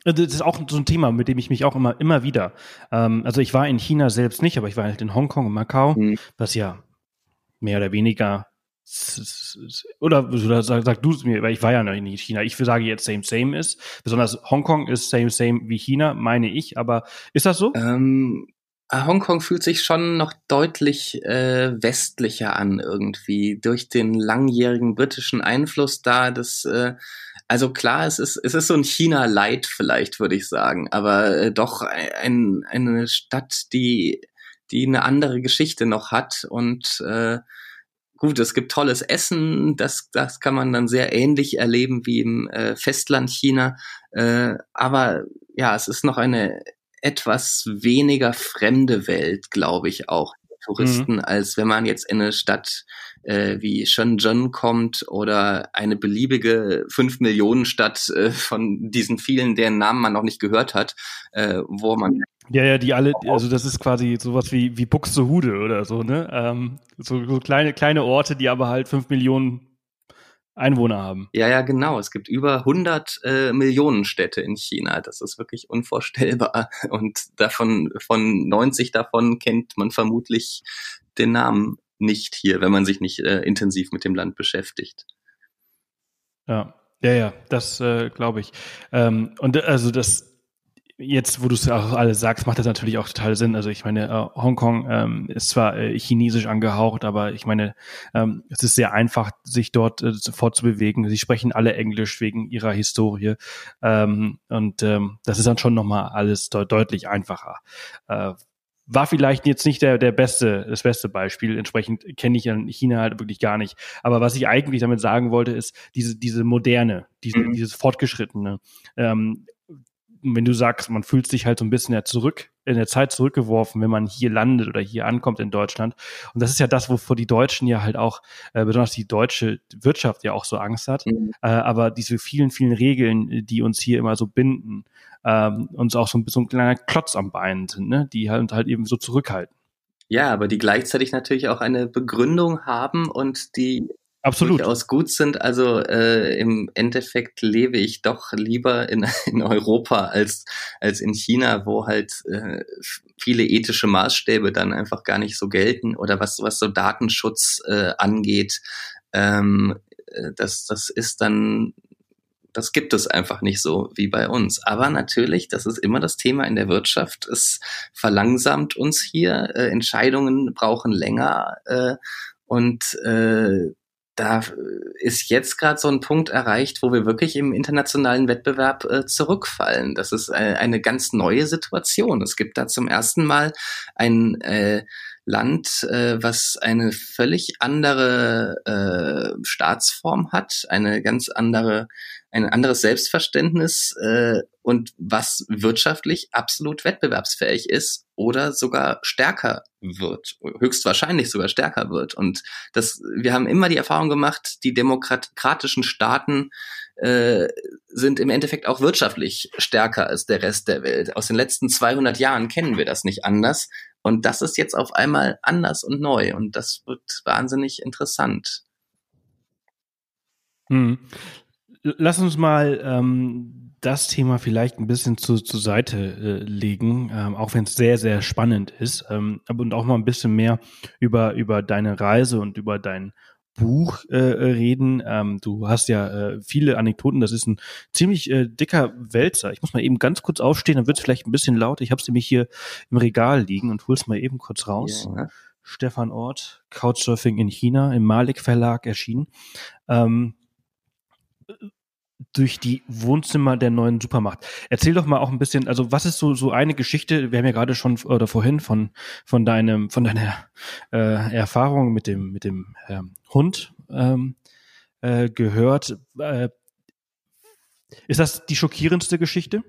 das ist auch so ein Thema, mit dem ich mich auch immer, immer wieder. Ähm, also ich war in China selbst nicht, aber ich war halt in Hongkong und Macau, mhm. was ja mehr oder weniger oder, oder sag, sag du es mir, weil ich war ja noch in China. Ich sage jetzt same same ist. Besonders Hongkong ist same same wie China, meine ich. Aber ist das so? Ähm, äh, Hongkong fühlt sich schon noch deutlich äh, westlicher an irgendwie durch den langjährigen britischen Einfluss da. Das äh, also klar, es ist es ist so ein China Light vielleicht würde ich sagen, aber äh, doch ein, eine Stadt, die die eine andere Geschichte noch hat und äh, gut, es gibt tolles Essen, das, das kann man dann sehr ähnlich erleben wie im äh, Festland China. Äh, aber ja, es ist noch eine etwas weniger fremde Welt, glaube ich auch. Touristen, mhm. als wenn man jetzt in eine Stadt äh, wie Shenzhen kommt oder eine beliebige fünf Millionen Stadt äh, von diesen vielen, deren Namen man noch nicht gehört hat, äh, wo man ja, ja, die alle, also das ist quasi sowas wie, wie Buxtehude oder so, ne? Ähm, so, so kleine, kleine Orte, die aber halt fünf Millionen Einwohner haben. Ja, ja, genau. Es gibt über 100 äh, Millionen Städte in China. Das ist wirklich unvorstellbar. Und davon, von 90 davon kennt man vermutlich den Namen nicht hier, wenn man sich nicht äh, intensiv mit dem Land beschäftigt. Ja, ja, ja, das äh, glaube ich. Ähm, und also das, jetzt, wo du es auch alles sagst, macht das natürlich auch total Sinn. Also ich meine, äh, Hongkong ähm, ist zwar äh, chinesisch angehaucht, aber ich meine, ähm, es ist sehr einfach, sich dort äh, fortzubewegen. Sie sprechen alle Englisch wegen ihrer Historie. Ähm, und ähm, das ist dann schon nochmal alles de deutlich einfacher. Äh, war vielleicht jetzt nicht der, der beste, das beste Beispiel. Entsprechend kenne ich China halt wirklich gar nicht. Aber was ich eigentlich damit sagen wollte, ist diese, diese moderne, diese, mhm. dieses fortgeschrittene. Ähm, wenn du sagst, man fühlt sich halt so ein bisschen ja zurück, in der Zeit zurückgeworfen, wenn man hier landet oder hier ankommt in Deutschland. Und das ist ja das, wovor die Deutschen ja halt auch, äh, besonders die deutsche Wirtschaft ja auch so Angst hat. Mhm. Äh, aber diese vielen, vielen Regeln, die uns hier immer so binden, ähm, uns auch so ein, so ein kleiner Klotz am Bein sind, ne? die halt, halt eben so zurückhalten. Ja, aber die gleichzeitig natürlich auch eine Begründung haben und die Absolut. durchaus gut sind. Also äh, im Endeffekt lebe ich doch lieber in, in Europa als, als in China, wo halt äh, viele ethische Maßstäbe dann einfach gar nicht so gelten oder was, was so Datenschutz äh, angeht. Ähm, äh, das, das ist dann das gibt es einfach nicht so wie bei uns. Aber natürlich, das ist immer das Thema in der Wirtschaft. Es verlangsamt uns hier. Äh, Entscheidungen brauchen länger. Äh, und äh, da ist jetzt gerade so ein Punkt erreicht, wo wir wirklich im internationalen Wettbewerb äh, zurückfallen. Das ist äh, eine ganz neue Situation. Es gibt da zum ersten Mal ein äh, Land, äh, was eine völlig andere äh, Staatsform hat, eine ganz andere ein anderes Selbstverständnis äh, und was wirtschaftlich absolut wettbewerbsfähig ist oder sogar stärker wird, höchstwahrscheinlich sogar stärker wird. Und das, wir haben immer die Erfahrung gemacht, die demokratischen Staaten äh, sind im Endeffekt auch wirtschaftlich stärker als der Rest der Welt. Aus den letzten 200 Jahren kennen wir das nicht anders. Und das ist jetzt auf einmal anders und neu. Und das wird wahnsinnig interessant. Hm. Lass uns mal ähm, das Thema vielleicht ein bisschen zu, zur Seite äh, legen, ähm, auch wenn es sehr, sehr spannend ist. Ähm, und auch mal ein bisschen mehr über, über deine Reise und über dein Buch äh, reden. Ähm, du hast ja äh, viele Anekdoten. Das ist ein ziemlich äh, dicker Wälzer. Ich muss mal eben ganz kurz aufstehen, dann wird es vielleicht ein bisschen laut. Ich habe es nämlich hier im Regal liegen und hol's mal eben kurz raus. Ja. Stefan Ort, Couchsurfing in China, im Malik Verlag erschienen. Ähm, durch die Wohnzimmer der neuen Supermacht. Erzähl doch mal auch ein bisschen, also was ist so so eine Geschichte? Wir haben ja gerade schon oder vorhin von von deinem von deiner äh, Erfahrung mit dem mit dem ähm, Hund ähm, äh, gehört. Äh, ist das die schockierendste Geschichte,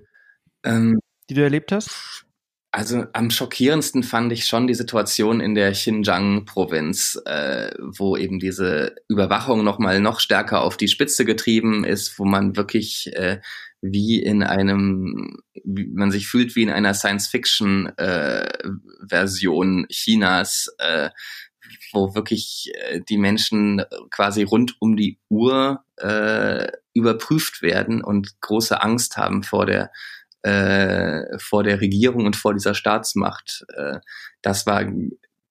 ähm, die du erlebt hast? Also am schockierendsten fand ich schon die Situation in der Xinjiang-Provinz, äh, wo eben diese Überwachung noch mal noch stärker auf die Spitze getrieben ist, wo man wirklich äh, wie in einem, wie man sich fühlt wie in einer Science-Fiction-Version äh, Chinas, äh, wo wirklich äh, die Menschen quasi rund um die Uhr äh, überprüft werden und große Angst haben vor der äh, vor der Regierung und vor dieser Staatsmacht. Äh, das war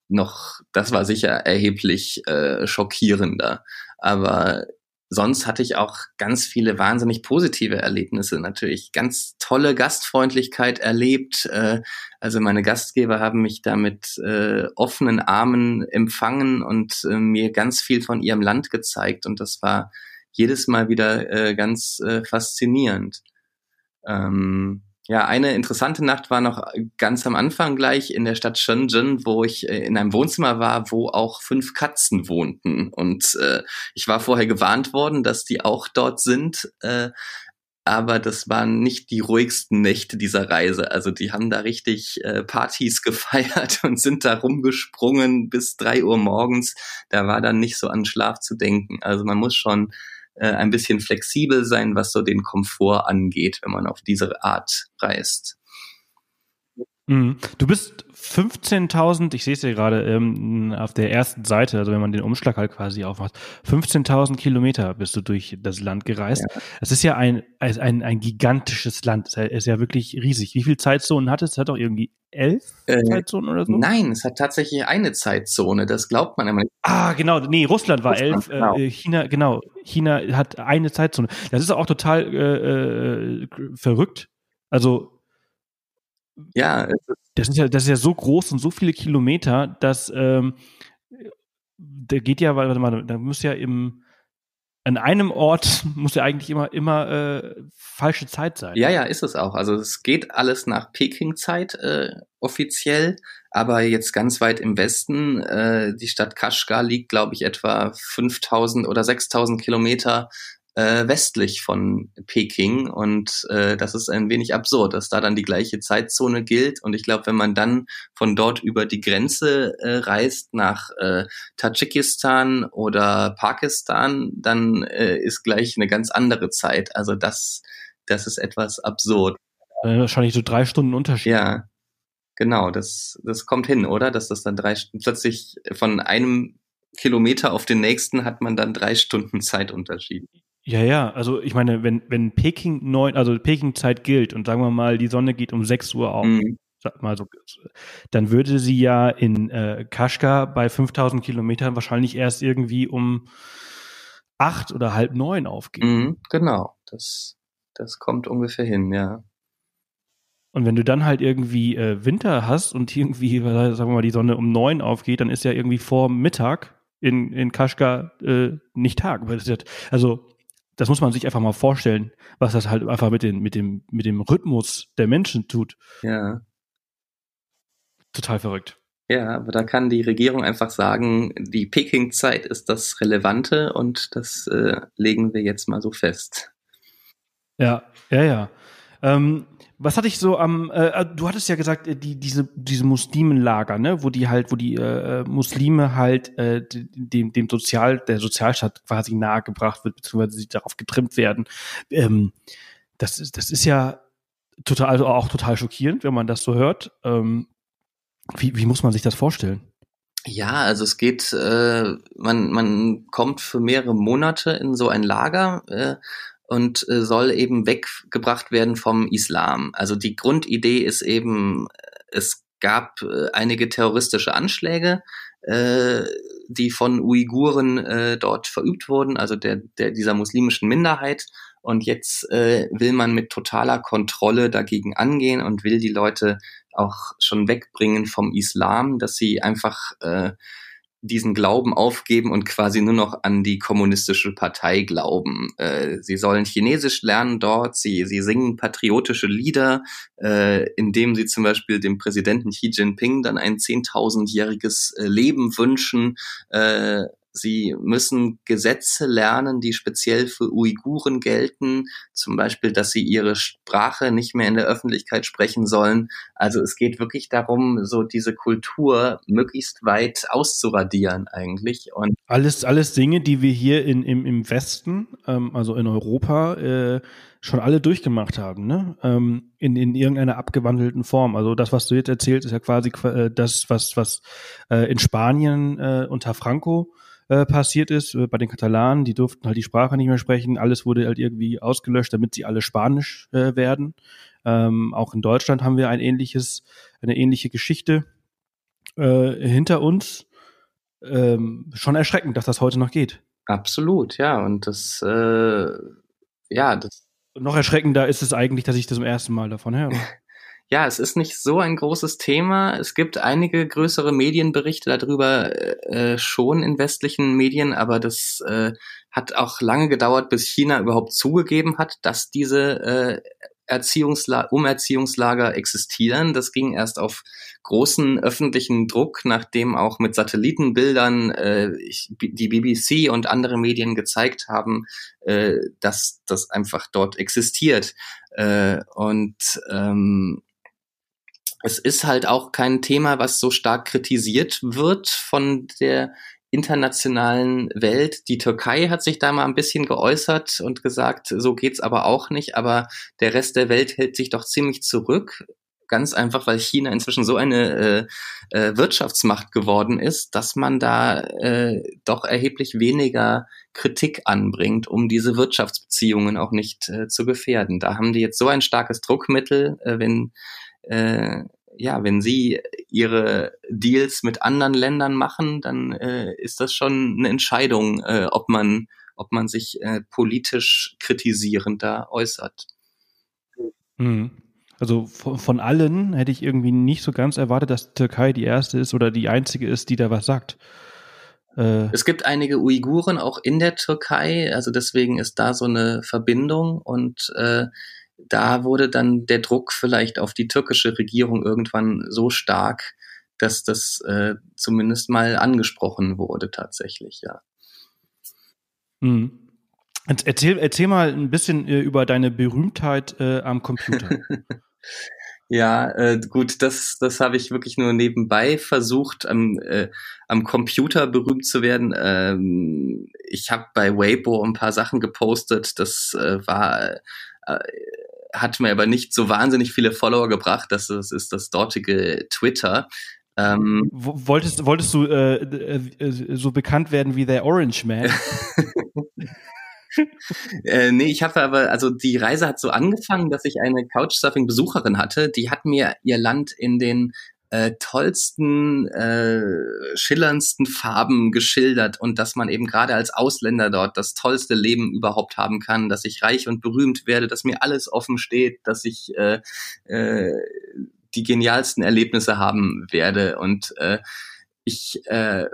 noch, das war sicher erheblich äh, schockierender. Aber sonst hatte ich auch ganz viele wahnsinnig positive Erlebnisse natürlich. Ganz tolle Gastfreundlichkeit erlebt. Äh, also meine Gastgeber haben mich da mit äh, offenen Armen empfangen und äh, mir ganz viel von ihrem Land gezeigt. Und das war jedes Mal wieder äh, ganz äh, faszinierend. Ähm, ja, eine interessante Nacht war noch ganz am Anfang gleich in der Stadt Shenzhen, wo ich äh, in einem Wohnzimmer war, wo auch fünf Katzen wohnten. Und äh, ich war vorher gewarnt worden, dass die auch dort sind. Äh, aber das waren nicht die ruhigsten Nächte dieser Reise. Also die haben da richtig äh, Partys gefeiert und sind da rumgesprungen bis drei Uhr morgens. Da war dann nicht so an Schlaf zu denken. Also man muss schon äh, ein bisschen flexibel sein, was so den Komfort angeht, wenn man auf diese Art reist. Mhm. Du bist 15.000, ich sehe es ja gerade ähm, auf der ersten Seite, also wenn man den Umschlag halt quasi aufmacht, 15.000 Kilometer bist du durch das Land gereist. Ja. Es ist ja ein, ein, ein gigantisches Land, es ist ja wirklich riesig. Wie viele Zeitzonen hat es? Es hat doch irgendwie elf äh, Zeitzonen oder so? Nein, es hat tatsächlich eine Zeitzone, das glaubt man immer nicht. Ah, genau, nee, Russland war Russland, elf, genau. Äh, China, genau, China hat eine Zeitzone. Das ist auch total äh, äh, verrückt. Also ja, das ist ja, das ist ja so groß und so viele Kilometer, dass ähm, da geht ja, warte mal, da muss ja im an einem Ort muss ja eigentlich immer immer äh, falsche Zeit sein. Ja, ja, ist es auch. Also es geht alles nach Peking-Zeit äh, offiziell, aber jetzt ganz weit im Westen, äh, die Stadt Kashgar liegt, glaube ich, etwa 5000 oder 6000 Kilometer äh, westlich von Peking und äh, das ist ein wenig absurd, dass da dann die gleiche Zeitzone gilt und ich glaube, wenn man dann von dort über die Grenze äh, reist nach äh, Tadschikistan oder Pakistan, dann äh, ist gleich eine ganz andere Zeit. Also das, das ist etwas absurd. Äh, wahrscheinlich so drei Stunden Unterschied. Ja, genau, das, das kommt hin, oder? Dass das dann drei plötzlich von einem Kilometer auf den nächsten hat man dann drei Stunden Zeitunterschied. Ja, ja, also ich meine, wenn, wenn Peking neun, also Peking-Zeit gilt und sagen wir mal, die Sonne geht um 6 Uhr auf, mhm. sag mal so, dann würde sie ja in äh, Kaschgar bei 5000 Kilometern wahrscheinlich erst irgendwie um acht oder halb neun aufgehen. Mhm, genau, das, das kommt ungefähr hin, ja. Und wenn du dann halt irgendwie äh, Winter hast und irgendwie, sagen wir mal, die Sonne um neun aufgeht, dann ist ja irgendwie vor Mittag in, in Kaschgar äh, nicht Tag. Also das muss man sich einfach mal vorstellen, was das halt einfach mit, den, mit, dem, mit dem Rhythmus der Menschen tut. Ja. Total verrückt. Ja, aber da kann die Regierung einfach sagen, die Peking-Zeit ist das Relevante und das äh, legen wir jetzt mal so fest. Ja, ja, ja. Ähm, was hatte ich so am, äh, äh, du hattest ja gesagt, äh, die, diese, diese Muslimenlager, ne, wo die halt, wo die äh, Muslime halt äh, dem, dem Sozial, der Sozialstaat quasi nahegebracht wird, beziehungsweise sie darauf getrimmt werden. Ähm, das, ist, das ist ja total, also auch total schockierend, wenn man das so hört. Ähm, wie, wie muss man sich das vorstellen? Ja, also es geht, äh, man, man kommt für mehrere Monate in so ein Lager, äh, und äh, soll eben weggebracht werden vom Islam. Also die Grundidee ist eben, es gab äh, einige terroristische Anschläge, äh, die von Uiguren äh, dort verübt wurden, also der, der dieser muslimischen Minderheit. Und jetzt äh, will man mit totaler Kontrolle dagegen angehen und will die Leute auch schon wegbringen vom Islam, dass sie einfach äh, diesen Glauben aufgeben und quasi nur noch an die kommunistische Partei glauben. Äh, sie sollen Chinesisch lernen dort, sie, sie singen patriotische Lieder, äh, indem sie zum Beispiel dem Präsidenten Xi Jinping dann ein zehntausendjähriges äh, Leben wünschen. Sie müssen Gesetze lernen, die speziell für Uiguren gelten, zum Beispiel, dass sie ihre Sprache nicht mehr in der Öffentlichkeit sprechen sollen. Also es geht wirklich darum, so diese Kultur möglichst weit auszuradieren eigentlich. Und alles, alles Dinge, die wir hier in, im, im Westen, ähm, also in Europa, äh, schon alle durchgemacht haben, ne? Ähm, in, in irgendeiner abgewandelten Form. Also das, was du jetzt erzählst, ist ja quasi äh, das, was, was äh, in Spanien äh, unter Franco äh, passiert ist äh, bei den Katalanen. Die durften halt die Sprache nicht mehr sprechen. Alles wurde halt irgendwie ausgelöscht, damit sie alle Spanisch äh, werden. Ähm, auch in Deutschland haben wir ein ähnliches, eine ähnliche Geschichte hinter uns. Ähm, schon erschreckend, dass das heute noch geht. Absolut, ja. Und das, ja, das. Noch erschreckender ist es eigentlich, dass ich das zum ersten Mal davon höre. ja, es ist nicht so ein großes Thema. Es gibt einige größere Medienberichte darüber äh, schon in westlichen Medien, aber das äh, hat auch lange gedauert, bis China überhaupt zugegeben hat, dass diese äh, Erziehungsla Umerziehungslager existieren. Das ging erst auf großen öffentlichen Druck, nachdem auch mit Satellitenbildern äh, die BBC und andere Medien gezeigt haben, äh, dass das einfach dort existiert. Äh, und ähm, es ist halt auch kein Thema, was so stark kritisiert wird von der internationalen Welt. Die Türkei hat sich da mal ein bisschen geäußert und gesagt, so geht's aber auch nicht, aber der Rest der Welt hält sich doch ziemlich zurück. Ganz einfach, weil China inzwischen so eine äh, äh, Wirtschaftsmacht geworden ist, dass man da äh, doch erheblich weniger Kritik anbringt, um diese Wirtschaftsbeziehungen auch nicht äh, zu gefährden. Da haben die jetzt so ein starkes Druckmittel, äh, wenn äh, ja, wenn sie ihre Deals mit anderen Ländern machen, dann äh, ist das schon eine Entscheidung, äh, ob man, ob man sich äh, politisch kritisierend da äußert. Mhm. Also von, von, allen hätte ich irgendwie nicht so ganz erwartet, dass Türkei die erste ist oder die einzige ist, die da was sagt. Äh es gibt einige Uiguren auch in der Türkei, also deswegen ist da so eine Verbindung und äh, da wurde dann der Druck vielleicht auf die türkische Regierung irgendwann so stark, dass das äh, zumindest mal angesprochen wurde tatsächlich, ja. Mhm. Erzähl, erzähl mal ein bisschen äh, über deine Berühmtheit äh, am Computer. ja, äh, gut, das, das habe ich wirklich nur nebenbei versucht, am, äh, am Computer berühmt zu werden. Ähm, ich habe bei Weibo ein paar Sachen gepostet. Das äh, war äh, hat mir aber nicht so wahnsinnig viele Follower gebracht. Das ist, ist das dortige Twitter. Ähm, wolltest, wolltest du äh, äh, so bekannt werden wie der Orange Man? äh, nee, ich habe aber, also die Reise hat so angefangen, dass ich eine Couchsurfing-Besucherin hatte, die hat mir ihr Land in den äh, tollsten, äh, schillerndsten Farben geschildert und dass man eben gerade als Ausländer dort das tollste Leben überhaupt haben kann, dass ich reich und berühmt werde, dass mir alles offen steht, dass ich äh, äh, die genialsten Erlebnisse haben werde. Und äh, ich äh,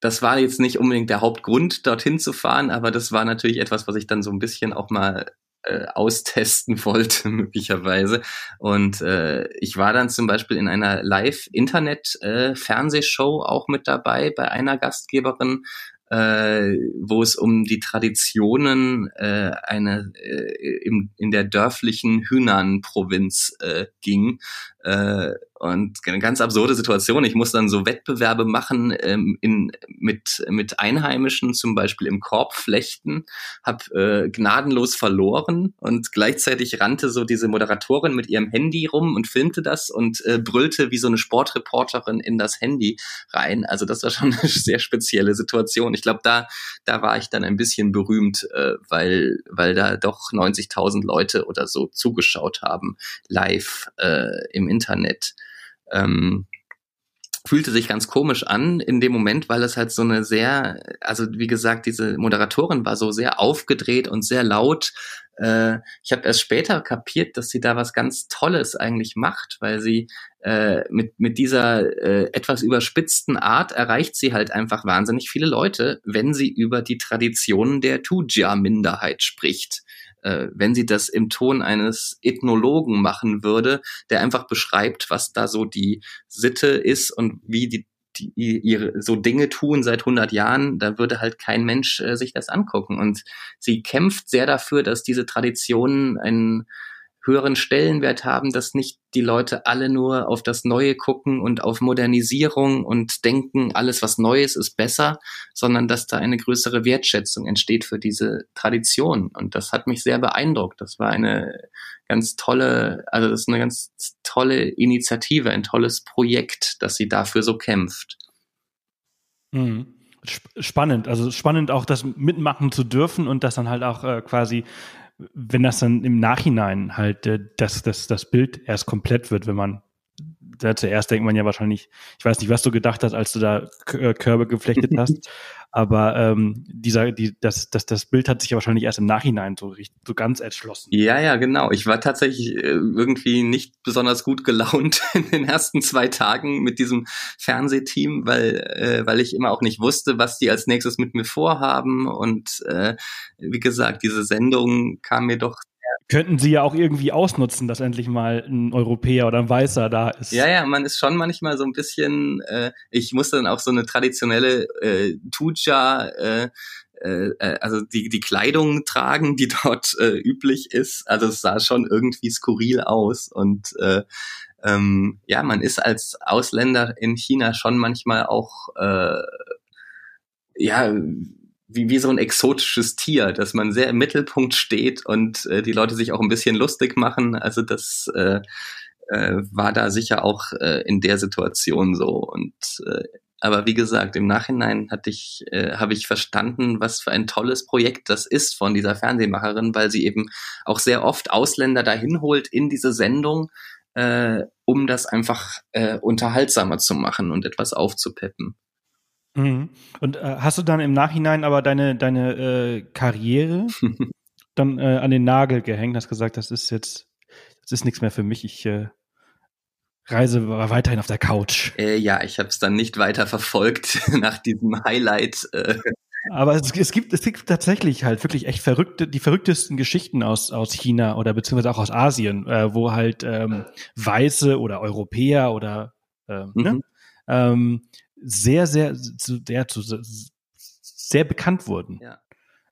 das war jetzt nicht unbedingt der Hauptgrund, dorthin zu fahren, aber das war natürlich etwas, was ich dann so ein bisschen auch mal äh, austesten wollte, möglicherweise. Und äh, ich war dann zum Beispiel in einer Live-Internet-Fernsehshow äh, auch mit dabei bei einer Gastgeberin, äh, wo es um die Traditionen äh, eine, äh, im, in der dörflichen Hunan-Provinz äh, ging. Äh, und eine ganz absurde Situation. Ich muss dann so Wettbewerbe machen ähm, in, mit, mit Einheimischen, zum Beispiel im Korbflechten, habe äh, gnadenlos verloren und gleichzeitig rannte so diese Moderatorin mit ihrem Handy rum und filmte das und äh, brüllte wie so eine Sportreporterin in das Handy rein. Also das war schon eine sehr spezielle Situation. Ich glaube, da, da war ich dann ein bisschen berühmt, äh, weil, weil da doch 90.000 Leute oder so zugeschaut haben, live äh, im Internet ähm, fühlte sich ganz komisch an in dem Moment, weil es halt so eine sehr, also wie gesagt, diese Moderatorin war so sehr aufgedreht und sehr laut. Äh, ich habe erst später kapiert, dass sie da was ganz Tolles eigentlich macht, weil sie äh, mit, mit dieser äh, etwas überspitzten Art erreicht sie halt einfach wahnsinnig viele Leute, wenn sie über die Traditionen der Tuja-Minderheit spricht äh, wenn sie das im Ton eines Ethnologen machen würde, der einfach beschreibt, was da so die Sitte ist und wie die die ihre so Dinge tun seit 100 Jahren, da würde halt kein Mensch äh, sich das angucken. Und sie kämpft sehr dafür, dass diese Traditionen einen höheren Stellenwert haben, dass nicht die Leute alle nur auf das Neue gucken und auf Modernisierung und denken, alles was Neues ist besser, sondern dass da eine größere Wertschätzung entsteht für diese Tradition. Und das hat mich sehr beeindruckt. Das war eine ganz tolle, also das ist eine ganz tolle Initiative, ein tolles Projekt, dass sie dafür so kämpft. Mhm spannend. Also spannend auch das mitmachen zu dürfen und das dann halt auch äh, quasi wenn das dann im Nachhinein halt äh, das, das, das Bild erst komplett wird, wenn man da zuerst denkt man ja wahrscheinlich, ich weiß nicht, was du gedacht hast, als du da äh, Körbe geflechtet hast, aber ähm, dieser, die, das, das, das Bild hat sich ja wahrscheinlich erst im Nachhinein so, so ganz erschlossen. Ja, ja, genau. Ich war tatsächlich äh, irgendwie nicht besonders gut gelaunt in den ersten zwei Tagen mit diesem Fernsehteam, weil, äh, weil ich immer auch nicht wusste, was die als nächstes mit mir vorhaben. Und äh, wie gesagt, diese Sendung kam mir doch könnten sie ja auch irgendwie ausnutzen, dass endlich mal ein Europäer oder ein Weißer da ist. Ja, ja, man ist schon manchmal so ein bisschen, äh, ich musste dann auch so eine traditionelle äh, Tuja, äh, äh, äh, also die, die Kleidung tragen, die dort äh, üblich ist. Also es sah schon irgendwie skurril aus und äh, ähm, ja, man ist als Ausländer in China schon manchmal auch äh, ja wie, wie so ein exotisches Tier, dass man sehr im Mittelpunkt steht und äh, die Leute sich auch ein bisschen lustig machen. Also das äh, äh, war da sicher auch äh, in der Situation so. Und äh, aber wie gesagt, im Nachhinein hatte ich, äh, habe ich verstanden, was für ein tolles Projekt das ist von dieser Fernsehmacherin, weil sie eben auch sehr oft Ausländer dahin holt in diese Sendung, äh, um das einfach äh, unterhaltsamer zu machen und etwas aufzupeppen. Mhm. Und äh, hast du dann im Nachhinein aber deine, deine äh, Karriere dann äh, an den Nagel gehängt, hast gesagt, das ist jetzt, das ist nichts mehr für mich, ich äh, reise weiterhin auf der Couch. Äh, ja, ich habe es dann nicht weiter verfolgt nach diesem Highlight. Äh. Aber es, es, gibt, es gibt tatsächlich halt wirklich echt verrückte, die verrücktesten Geschichten aus, aus China oder beziehungsweise auch aus Asien, äh, wo halt ähm, Weiße oder Europäer oder äh, ne, mhm. ne, ähm, sehr, sehr, zu, sehr, zu, sehr bekannt wurden. Ja.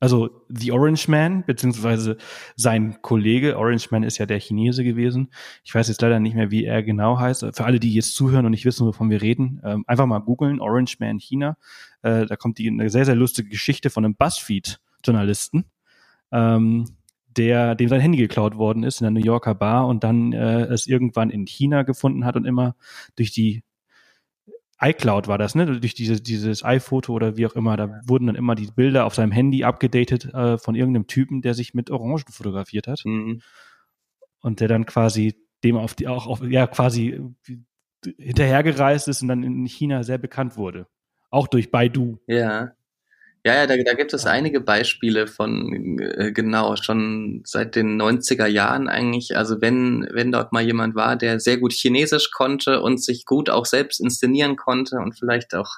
Also The Orange Man, beziehungsweise sein Kollege, Orange Man ist ja der Chinese gewesen. Ich weiß jetzt leider nicht mehr, wie er genau heißt. Für alle, die jetzt zuhören und nicht wissen, wovon wir reden, ähm, einfach mal googeln, Orange Man China. Äh, da kommt die eine sehr, sehr lustige Geschichte von einem Buzzfeed-Journalisten, ähm, der, dem sein Handy geklaut worden ist in der New Yorker Bar und dann äh, es irgendwann in China gefunden hat und immer durch die iCloud war das, ne? Durch diese, dieses iPhoto oder wie auch immer, da wurden dann immer die Bilder auf seinem Handy abgedatet äh, von irgendeinem Typen, der sich mit Orangen fotografiert hat. Mhm. Und der dann quasi dem auf die, auch auf, ja, quasi hinterhergereist ist und dann in China sehr bekannt wurde. Auch durch Baidu. Ja. Ja, ja, da, da gibt es einige Beispiele von, äh, genau, schon seit den 90er Jahren eigentlich. Also wenn, wenn dort mal jemand war, der sehr gut Chinesisch konnte und sich gut auch selbst inszenieren konnte und vielleicht auch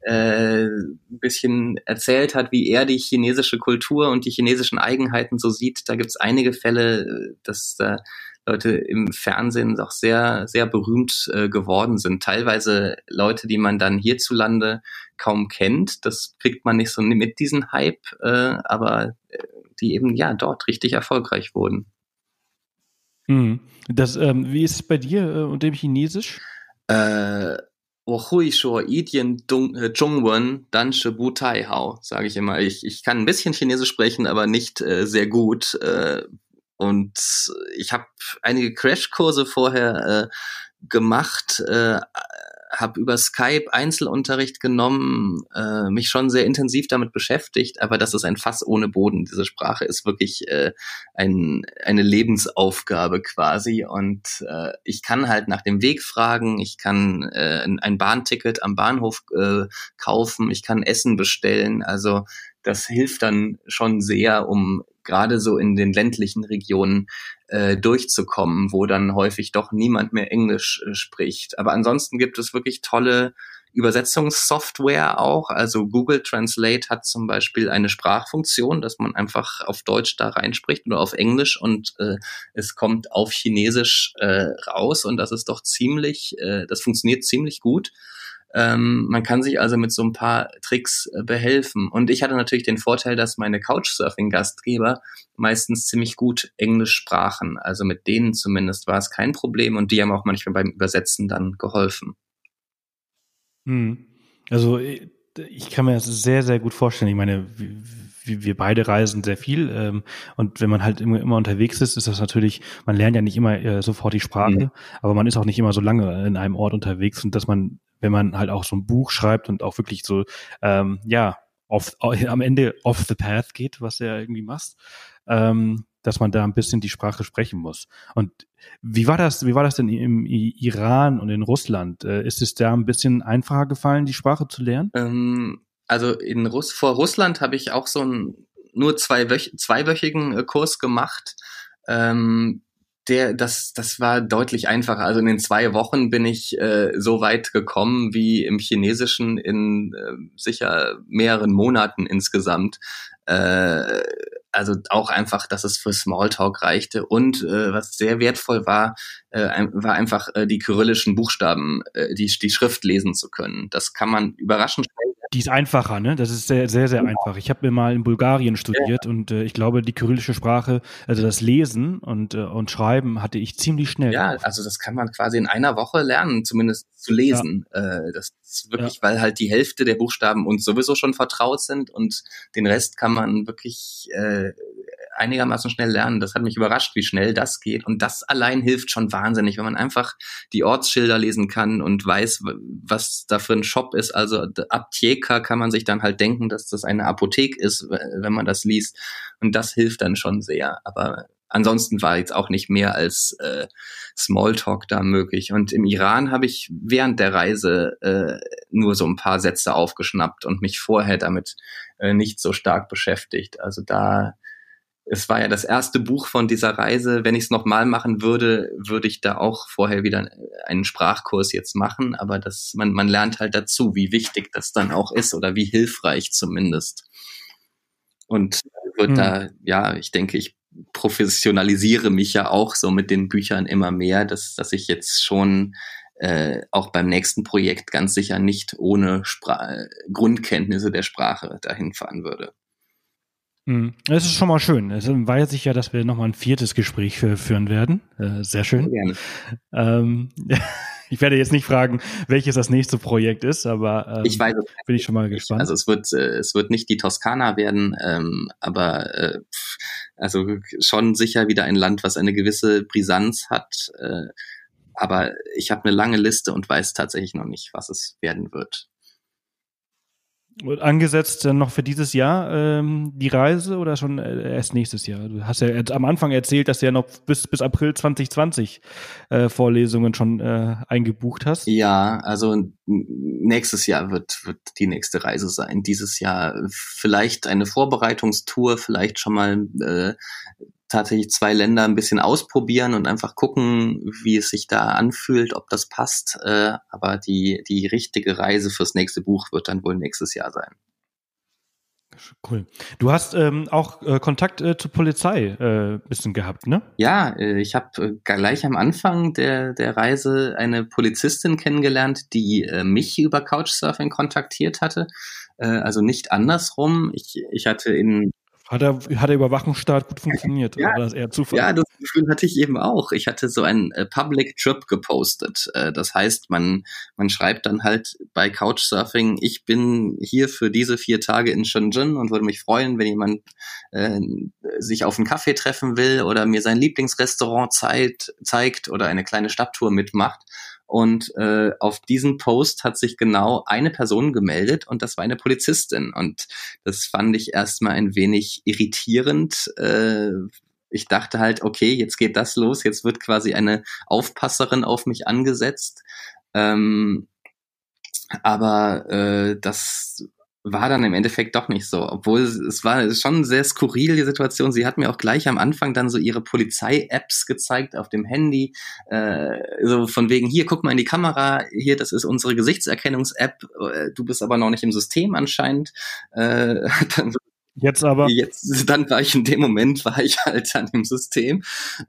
äh, ein bisschen erzählt hat, wie er die chinesische Kultur und die chinesischen Eigenheiten so sieht. Da gibt es einige Fälle, dass da Leute im Fernsehen doch sehr, sehr berühmt äh, geworden sind. Teilweise Leute, die man dann hierzulande kaum kennt. Das kriegt man nicht so mit diesen Hype, äh, aber äh, die eben ja dort richtig erfolgreich wurden. Hm. Das, ähm, wie ist es bei dir äh, und dem Chinesisch? Äh, 我会说一点中äh, 中文，但是不太好, sage ich immer. Ich, ich kann ein bisschen Chinesisch sprechen, aber nicht äh, sehr gut. Äh, und ich habe einige Crashkurse vorher äh, gemacht, äh, habe über Skype Einzelunterricht genommen, äh, mich schon sehr intensiv damit beschäftigt, aber das ist ein Fass ohne Boden. Diese Sprache ist wirklich äh, ein, eine Lebensaufgabe quasi und äh, ich kann halt nach dem Weg fragen, ich kann äh, ein Bahnticket am Bahnhof äh, kaufen, ich kann Essen bestellen, also das hilft dann schon sehr, um gerade so in den ländlichen Regionen äh, durchzukommen, wo dann häufig doch niemand mehr Englisch äh, spricht. Aber ansonsten gibt es wirklich tolle Übersetzungssoftware auch. Also Google Translate hat zum Beispiel eine Sprachfunktion, dass man einfach auf Deutsch da reinspricht oder auf Englisch und äh, es kommt auf Chinesisch äh, raus und das ist doch ziemlich, äh, das funktioniert ziemlich gut. Ähm, man kann sich also mit so ein paar Tricks äh, behelfen. Und ich hatte natürlich den Vorteil, dass meine Couchsurfing-Gastgeber meistens ziemlich gut Englisch sprachen. Also mit denen zumindest war es kein Problem und die haben auch manchmal beim Übersetzen dann geholfen. Hm. Also äh, ich kann mir das sehr, sehr gut vorstellen. Ich meine, wir beide reisen sehr viel ähm, und wenn man halt immer, immer unterwegs ist, ist das natürlich, man lernt ja nicht immer äh, sofort die Sprache, mhm. aber man ist auch nicht immer so lange in einem Ort unterwegs und dass man wenn man halt auch so ein Buch schreibt und auch wirklich so, ähm, ja, off, am Ende off the path geht, was er irgendwie macht, ähm, dass man da ein bisschen die Sprache sprechen muss. Und wie war das, wie war das denn im Iran und in Russland? Äh, ist es da ein bisschen einfacher gefallen, die Sprache zu lernen? Ähm, also in Russ vor Russland habe ich auch so einen nur zwei zweiwöchigen äh, Kurs gemacht. Ähm, der, das, das war deutlich einfacher. Also in den zwei Wochen bin ich äh, so weit gekommen wie im Chinesischen in äh, sicher mehreren Monaten insgesamt. Äh, also auch einfach, dass es für Smalltalk reichte. Und äh, was sehr wertvoll war, äh, war einfach äh, die kyrillischen Buchstaben, äh, die, die Schrift lesen zu können. Das kann man überraschend schnell die ist einfacher, ne? Das ist sehr, sehr, sehr einfach. Ich habe mir mal in Bulgarien studiert ja. und äh, ich glaube, die kyrillische Sprache, also das Lesen und, äh, und Schreiben hatte ich ziemlich schnell. Ja, drauf. also das kann man quasi in einer Woche lernen, zumindest zu lesen. Ja. Äh, das ist wirklich, weil halt die Hälfte der Buchstaben uns sowieso schon vertraut sind und den Rest kann man wirklich äh, einigermaßen schnell lernen. Das hat mich überrascht, wie schnell das geht. Und das allein hilft schon wahnsinnig, wenn man einfach die Ortsschilder lesen kann und weiß, was da für ein Shop ist. Also Apteka kann man sich dann halt denken, dass das eine Apotheke ist, wenn man das liest. Und das hilft dann schon sehr. Aber ansonsten war jetzt auch nicht mehr als äh, Smalltalk da möglich. Und im Iran habe ich während der Reise äh, nur so ein paar Sätze aufgeschnappt und mich vorher damit äh, nicht so stark beschäftigt. Also da es war ja das erste Buch von dieser Reise. Wenn ich es nochmal machen würde, würde ich da auch vorher wieder einen Sprachkurs jetzt machen. Aber das, man, man lernt halt dazu, wie wichtig das dann auch ist oder wie hilfreich zumindest. Und wird hm. da, ja, ich denke, ich professionalisiere mich ja auch so mit den Büchern immer mehr, dass, dass ich jetzt schon äh, auch beim nächsten Projekt ganz sicher nicht ohne Spra Grundkenntnisse der Sprache dahin fahren würde. Hm. Das ist schon mal schön. Es weiß ich ja, dass wir nochmal ein viertes Gespräch führen werden. Äh, sehr schön. Gerne. Ähm, ich werde jetzt nicht fragen, welches das nächste Projekt ist, aber ähm, ich weiß, bin ich schon mal gespannt. Also es wird, äh, es wird nicht die Toskana werden, ähm, aber äh, also schon sicher wieder ein Land, was eine gewisse Brisanz hat. Äh, aber ich habe eine lange Liste und weiß tatsächlich noch nicht, was es werden wird. Angesetzt noch für dieses Jahr ähm, die Reise oder schon äh, erst nächstes Jahr? Du hast ja am Anfang erzählt, dass du ja noch bis, bis April 2020 äh, Vorlesungen schon äh, eingebucht hast. Ja, also nächstes Jahr wird, wird die nächste Reise sein. Dieses Jahr vielleicht eine Vorbereitungstour, vielleicht schon mal äh, tatsächlich zwei Länder ein bisschen ausprobieren und einfach gucken, wie es sich da anfühlt, ob das passt. Äh, aber die, die richtige Reise fürs nächste Buch wird dann wohl nächstes Jahr sein. Cool. Du hast ähm, auch äh, Kontakt äh, zur Polizei äh, bisschen gehabt, ne? Ja, äh, ich habe äh, gleich am Anfang der, der Reise eine Polizistin kennengelernt, die äh, mich über Couchsurfing kontaktiert hatte. Äh, also nicht andersrum. Ich, ich hatte in hat der, hat der Überwachungsstaat gut funktioniert? ja, oder war das eher Zufall? Ja, das Gefühl hatte ich eben auch. Ich hatte so ein äh, Public Trip gepostet. Äh, das heißt, man, man schreibt dann halt bei Couchsurfing, ich bin hier für diese vier Tage in Shenzhen und würde mich freuen, wenn jemand äh, sich auf einen Kaffee treffen will oder mir sein Lieblingsrestaurant zeigt, zeigt oder eine kleine Stadttour mitmacht. Und äh, auf diesen Post hat sich genau eine Person gemeldet und das war eine Polizistin. Und das fand ich erstmal ein wenig irritierend. Äh, ich dachte halt, okay, jetzt geht das los, jetzt wird quasi eine Aufpasserin auf mich angesetzt. Ähm, aber äh, das war dann im Endeffekt doch nicht so. Obwohl es war schon sehr skurril, die Situation. Sie hat mir auch gleich am Anfang dann so ihre Polizei-Apps gezeigt auf dem Handy. Äh, so von wegen, hier, guck mal in die Kamera, hier, das ist unsere Gesichtserkennungs-App. Äh, du bist aber noch nicht im System anscheinend. Äh, dann, Jetzt aber. Jetzt, dann war ich in dem Moment, war ich halt dann im System.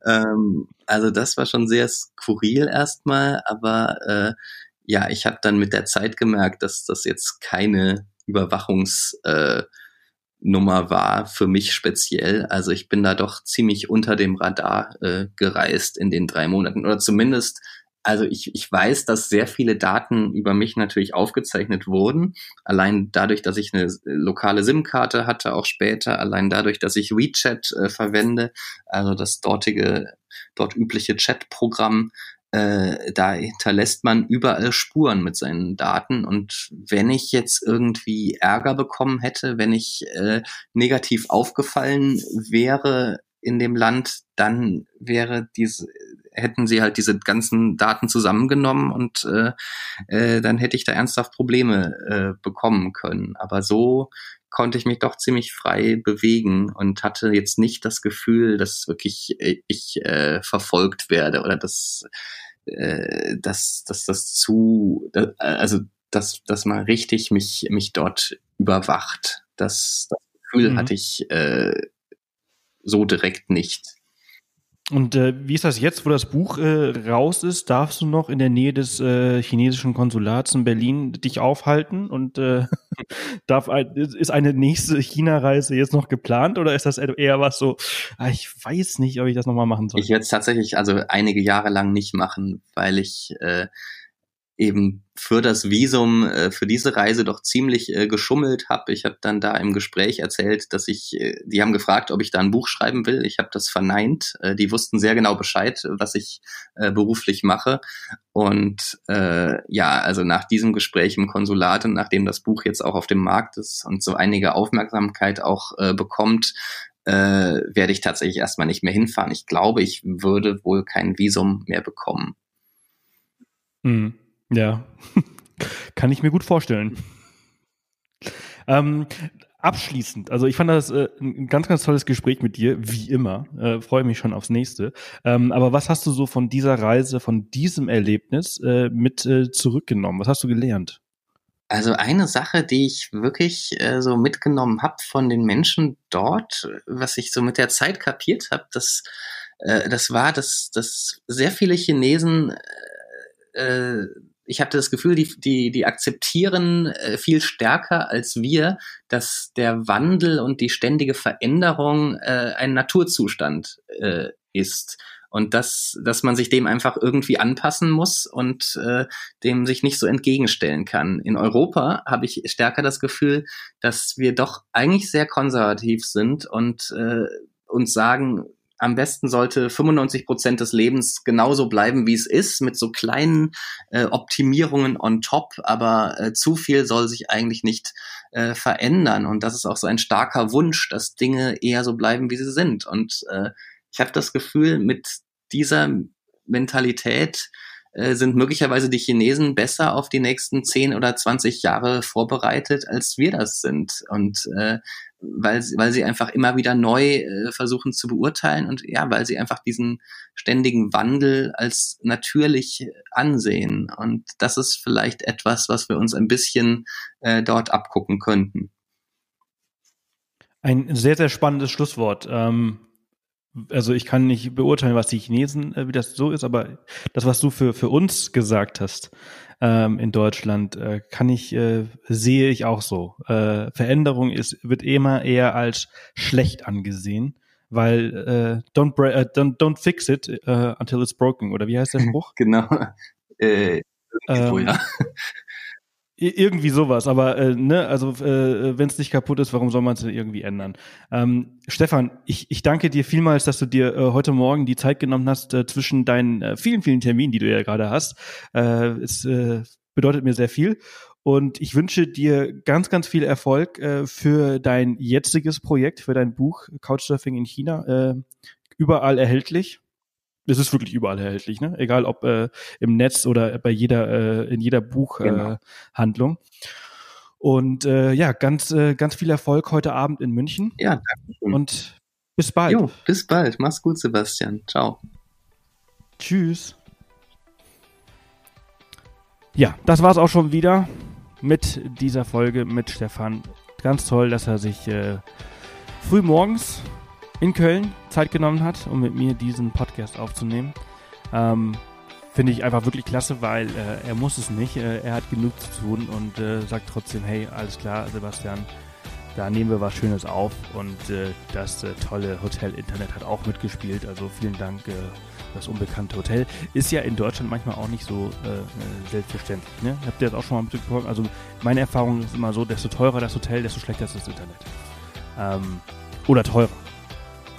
Ähm, also das war schon sehr skurril erstmal, aber äh, ja, ich habe dann mit der Zeit gemerkt, dass das jetzt keine Überwachungsnummer äh, war für mich speziell. Also ich bin da doch ziemlich unter dem Radar äh, gereist in den drei Monaten oder zumindest also ich, ich weiß, dass sehr viele Daten über mich natürlich aufgezeichnet wurden. Allein dadurch, dass ich eine lokale SIM-Karte hatte, auch später. Allein dadurch, dass ich WeChat äh, verwende, also das dortige, dort übliche Chat-Programm äh, da hinterlässt man überall Spuren mit seinen Daten. Und wenn ich jetzt irgendwie Ärger bekommen hätte, wenn ich äh, negativ aufgefallen wäre in dem Land, dann wäre diese hätten sie halt diese ganzen Daten zusammengenommen und äh, äh, dann hätte ich da ernsthaft Probleme äh, bekommen können. Aber so konnte ich mich doch ziemlich frei bewegen und hatte jetzt nicht das Gefühl, dass wirklich äh, ich äh, verfolgt werde oder dass, äh, dass, dass das zu, äh, also dass, dass man richtig mich, mich dort überwacht. Das, das Gefühl mhm. hatte ich äh, so direkt nicht. Und äh, wie ist das jetzt, wo das Buch äh, raus ist? Darfst du noch in der Nähe des äh, chinesischen Konsulats in Berlin dich aufhalten? Und äh, darf ist eine nächste China-Reise jetzt noch geplant oder ist das eher was so, ah, ich weiß nicht, ob ich das nochmal machen soll? Ich werde es tatsächlich also einige Jahre lang nicht machen, weil ich äh, eben für das Visum äh, für diese Reise doch ziemlich äh, geschummelt habe. Ich habe dann da im Gespräch erzählt, dass ich, äh, die haben gefragt, ob ich da ein Buch schreiben will. Ich habe das verneint. Äh, die wussten sehr genau Bescheid, was ich äh, beruflich mache. Und äh, ja, also nach diesem Gespräch im Konsulat und nachdem das Buch jetzt auch auf dem Markt ist und so einige Aufmerksamkeit auch äh, bekommt, werde ich tatsächlich erstmal nicht mehr hinfahren. Ich glaube, ich würde wohl kein Visum mehr bekommen. Mhm. Ja, kann ich mir gut vorstellen. Ähm, abschließend, also ich fand das äh, ein ganz, ganz tolles Gespräch mit dir, wie immer. Äh, Freue mich schon aufs nächste. Ähm, aber was hast du so von dieser Reise, von diesem Erlebnis äh, mit äh, zurückgenommen? Was hast du gelernt? Also eine Sache, die ich wirklich äh, so mitgenommen habe von den Menschen dort, was ich so mit der Zeit kapiert habe, das, äh, das war, dass, dass sehr viele Chinesen ich hatte das Gefühl, die, die, die akzeptieren äh, viel stärker als wir, dass der Wandel und die ständige Veränderung äh, ein Naturzustand äh, ist und dass, dass man sich dem einfach irgendwie anpassen muss und äh, dem sich nicht so entgegenstellen kann. In Europa habe ich stärker das Gefühl, dass wir doch eigentlich sehr konservativ sind und äh, uns sagen, am besten sollte 95 Prozent des Lebens genauso bleiben, wie es ist, mit so kleinen äh, Optimierungen on top, aber äh, zu viel soll sich eigentlich nicht äh, verändern. Und das ist auch so ein starker Wunsch, dass Dinge eher so bleiben, wie sie sind. Und äh, ich habe das Gefühl, mit dieser Mentalität sind möglicherweise die Chinesen besser auf die nächsten 10 oder 20 Jahre vorbereitet, als wir das sind. Und äh, weil, weil sie einfach immer wieder neu äh, versuchen zu beurteilen und ja, weil sie einfach diesen ständigen Wandel als natürlich ansehen. Und das ist vielleicht etwas, was wir uns ein bisschen äh, dort abgucken könnten. Ein sehr, sehr spannendes Schlusswort. Ähm, also ich kann nicht beurteilen, was die Chinesen, äh, wie das so ist, aber das, was du für, für uns gesagt hast ähm, in Deutschland, äh, kann ich, äh, sehe ich auch so. Äh, Veränderung ist, wird immer eher als schlecht angesehen, weil äh, don't, äh, don't, don't fix it uh, until it's broken, oder wie heißt der Spruch? genau. Äh, ähm, ja. Irgendwie sowas, aber äh, ne, also äh, wenn es nicht kaputt ist, warum soll man es denn irgendwie ändern? Ähm, Stefan, ich, ich danke dir vielmals, dass du dir äh, heute Morgen die Zeit genommen hast äh, zwischen deinen äh, vielen, vielen Terminen, die du ja gerade hast. Äh, es äh, bedeutet mir sehr viel. Und ich wünsche dir ganz, ganz viel Erfolg äh, für dein jetziges Projekt, für dein Buch Couchsurfing in China. Äh, überall erhältlich es ist wirklich überall erhältlich, ne? Egal ob äh, im Netz oder bei jeder, äh, in jeder Buchhandlung. Genau. Und äh, ja, ganz, äh, ganz viel Erfolg heute Abend in München. Ja, danke schön. Und bis bald. Jo, bis bald. Mach's gut, Sebastian. Ciao. Tschüss. Ja, das war's auch schon wieder mit dieser Folge mit Stefan. Ganz toll, dass er sich äh, früh morgens in Köln Zeit genommen hat, um mit mir diesen Podcast aufzunehmen. Ähm, Finde ich einfach wirklich klasse, weil äh, er muss es nicht. Äh, er hat genug zu tun und äh, sagt trotzdem, hey, alles klar, Sebastian, da nehmen wir was Schönes auf. Und äh, das äh, tolle Hotel-Internet hat auch mitgespielt. Also vielen Dank. Äh, das unbekannte Hotel ist ja in Deutschland manchmal auch nicht so selbstverständlich. Ne? Habt ihr das auch schon mal mitbekommen? Also meine Erfahrung ist immer so, desto teurer das Hotel, desto schlechter ist das Internet. Ähm, oder teurer.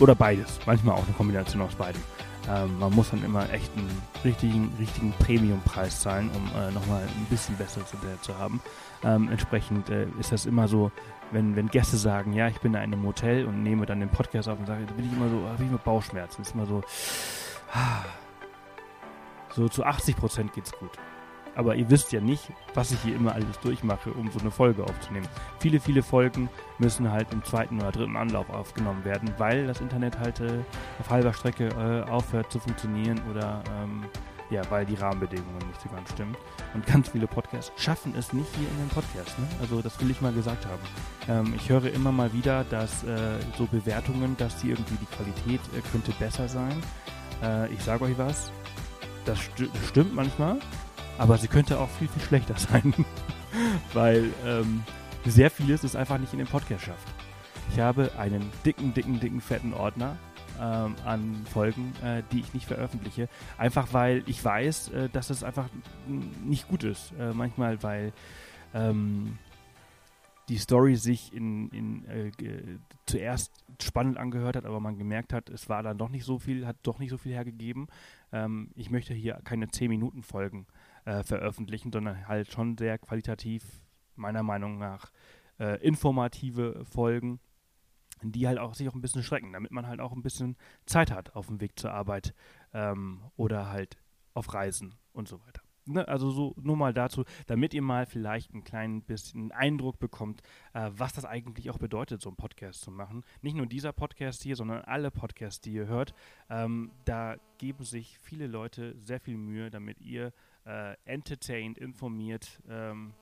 Oder beides. Manchmal auch eine Kombination aus beidem. Ähm, man muss dann immer echt einen richtigen, richtigen Premiumpreis zahlen, um äh, nochmal ein bisschen besseres Internet zu haben. Ähm, entsprechend äh, ist das immer so, wenn, wenn Gäste sagen, ja, ich bin in einem Hotel und nehme dann den Podcast auf und sage, da bin ich immer so, habe ich immer Bauchschmerzen. Ist immer so, so zu 80 Prozent geht's gut. Aber ihr wisst ja nicht, was ich hier immer alles durchmache, um so eine Folge aufzunehmen. Viele, viele Folgen müssen halt im zweiten oder dritten Anlauf aufgenommen werden, weil das Internet halt äh, auf halber Strecke äh, aufhört zu funktionieren oder ähm, ja, weil die Rahmenbedingungen nicht so ganz stimmen. Und ganz viele Podcasts schaffen es nicht hier in den Podcast. Ne? Also das will ich mal gesagt haben. Ähm, ich höre immer mal wieder, dass äh, so Bewertungen, dass die irgendwie die Qualität äh, könnte besser sein. Äh, ich sage euch was, das, st das stimmt manchmal. Aber sie könnte auch viel, viel schlechter sein. Weil ähm, sehr vieles es einfach nicht in den Podcast schafft. Ich habe einen dicken, dicken, dicken, fetten Ordner ähm, an Folgen, äh, die ich nicht veröffentliche. Einfach weil ich weiß, äh, dass es einfach nicht gut ist. Äh, manchmal, weil ähm, die Story sich in, in äh, zuerst spannend angehört hat, aber man gemerkt hat, es war dann doch nicht so viel, hat doch nicht so viel hergegeben. Ähm, ich möchte hier keine 10-Minuten-Folgen äh, veröffentlichen, sondern halt schon sehr qualitativ, meiner Meinung nach, äh, informative Folgen, die halt auch sich auch ein bisschen schrecken, damit man halt auch ein bisschen Zeit hat auf dem Weg zur Arbeit ähm, oder halt auf Reisen und so weiter. Ne, also so nur mal dazu, damit ihr mal vielleicht ein klein bisschen Eindruck bekommt, äh, was das eigentlich auch bedeutet, so einen Podcast zu machen. Nicht nur dieser Podcast hier, sondern alle Podcasts, die ihr hört. Ähm, da geben sich viele Leute sehr viel Mühe, damit ihr entertained, informiert, ähm,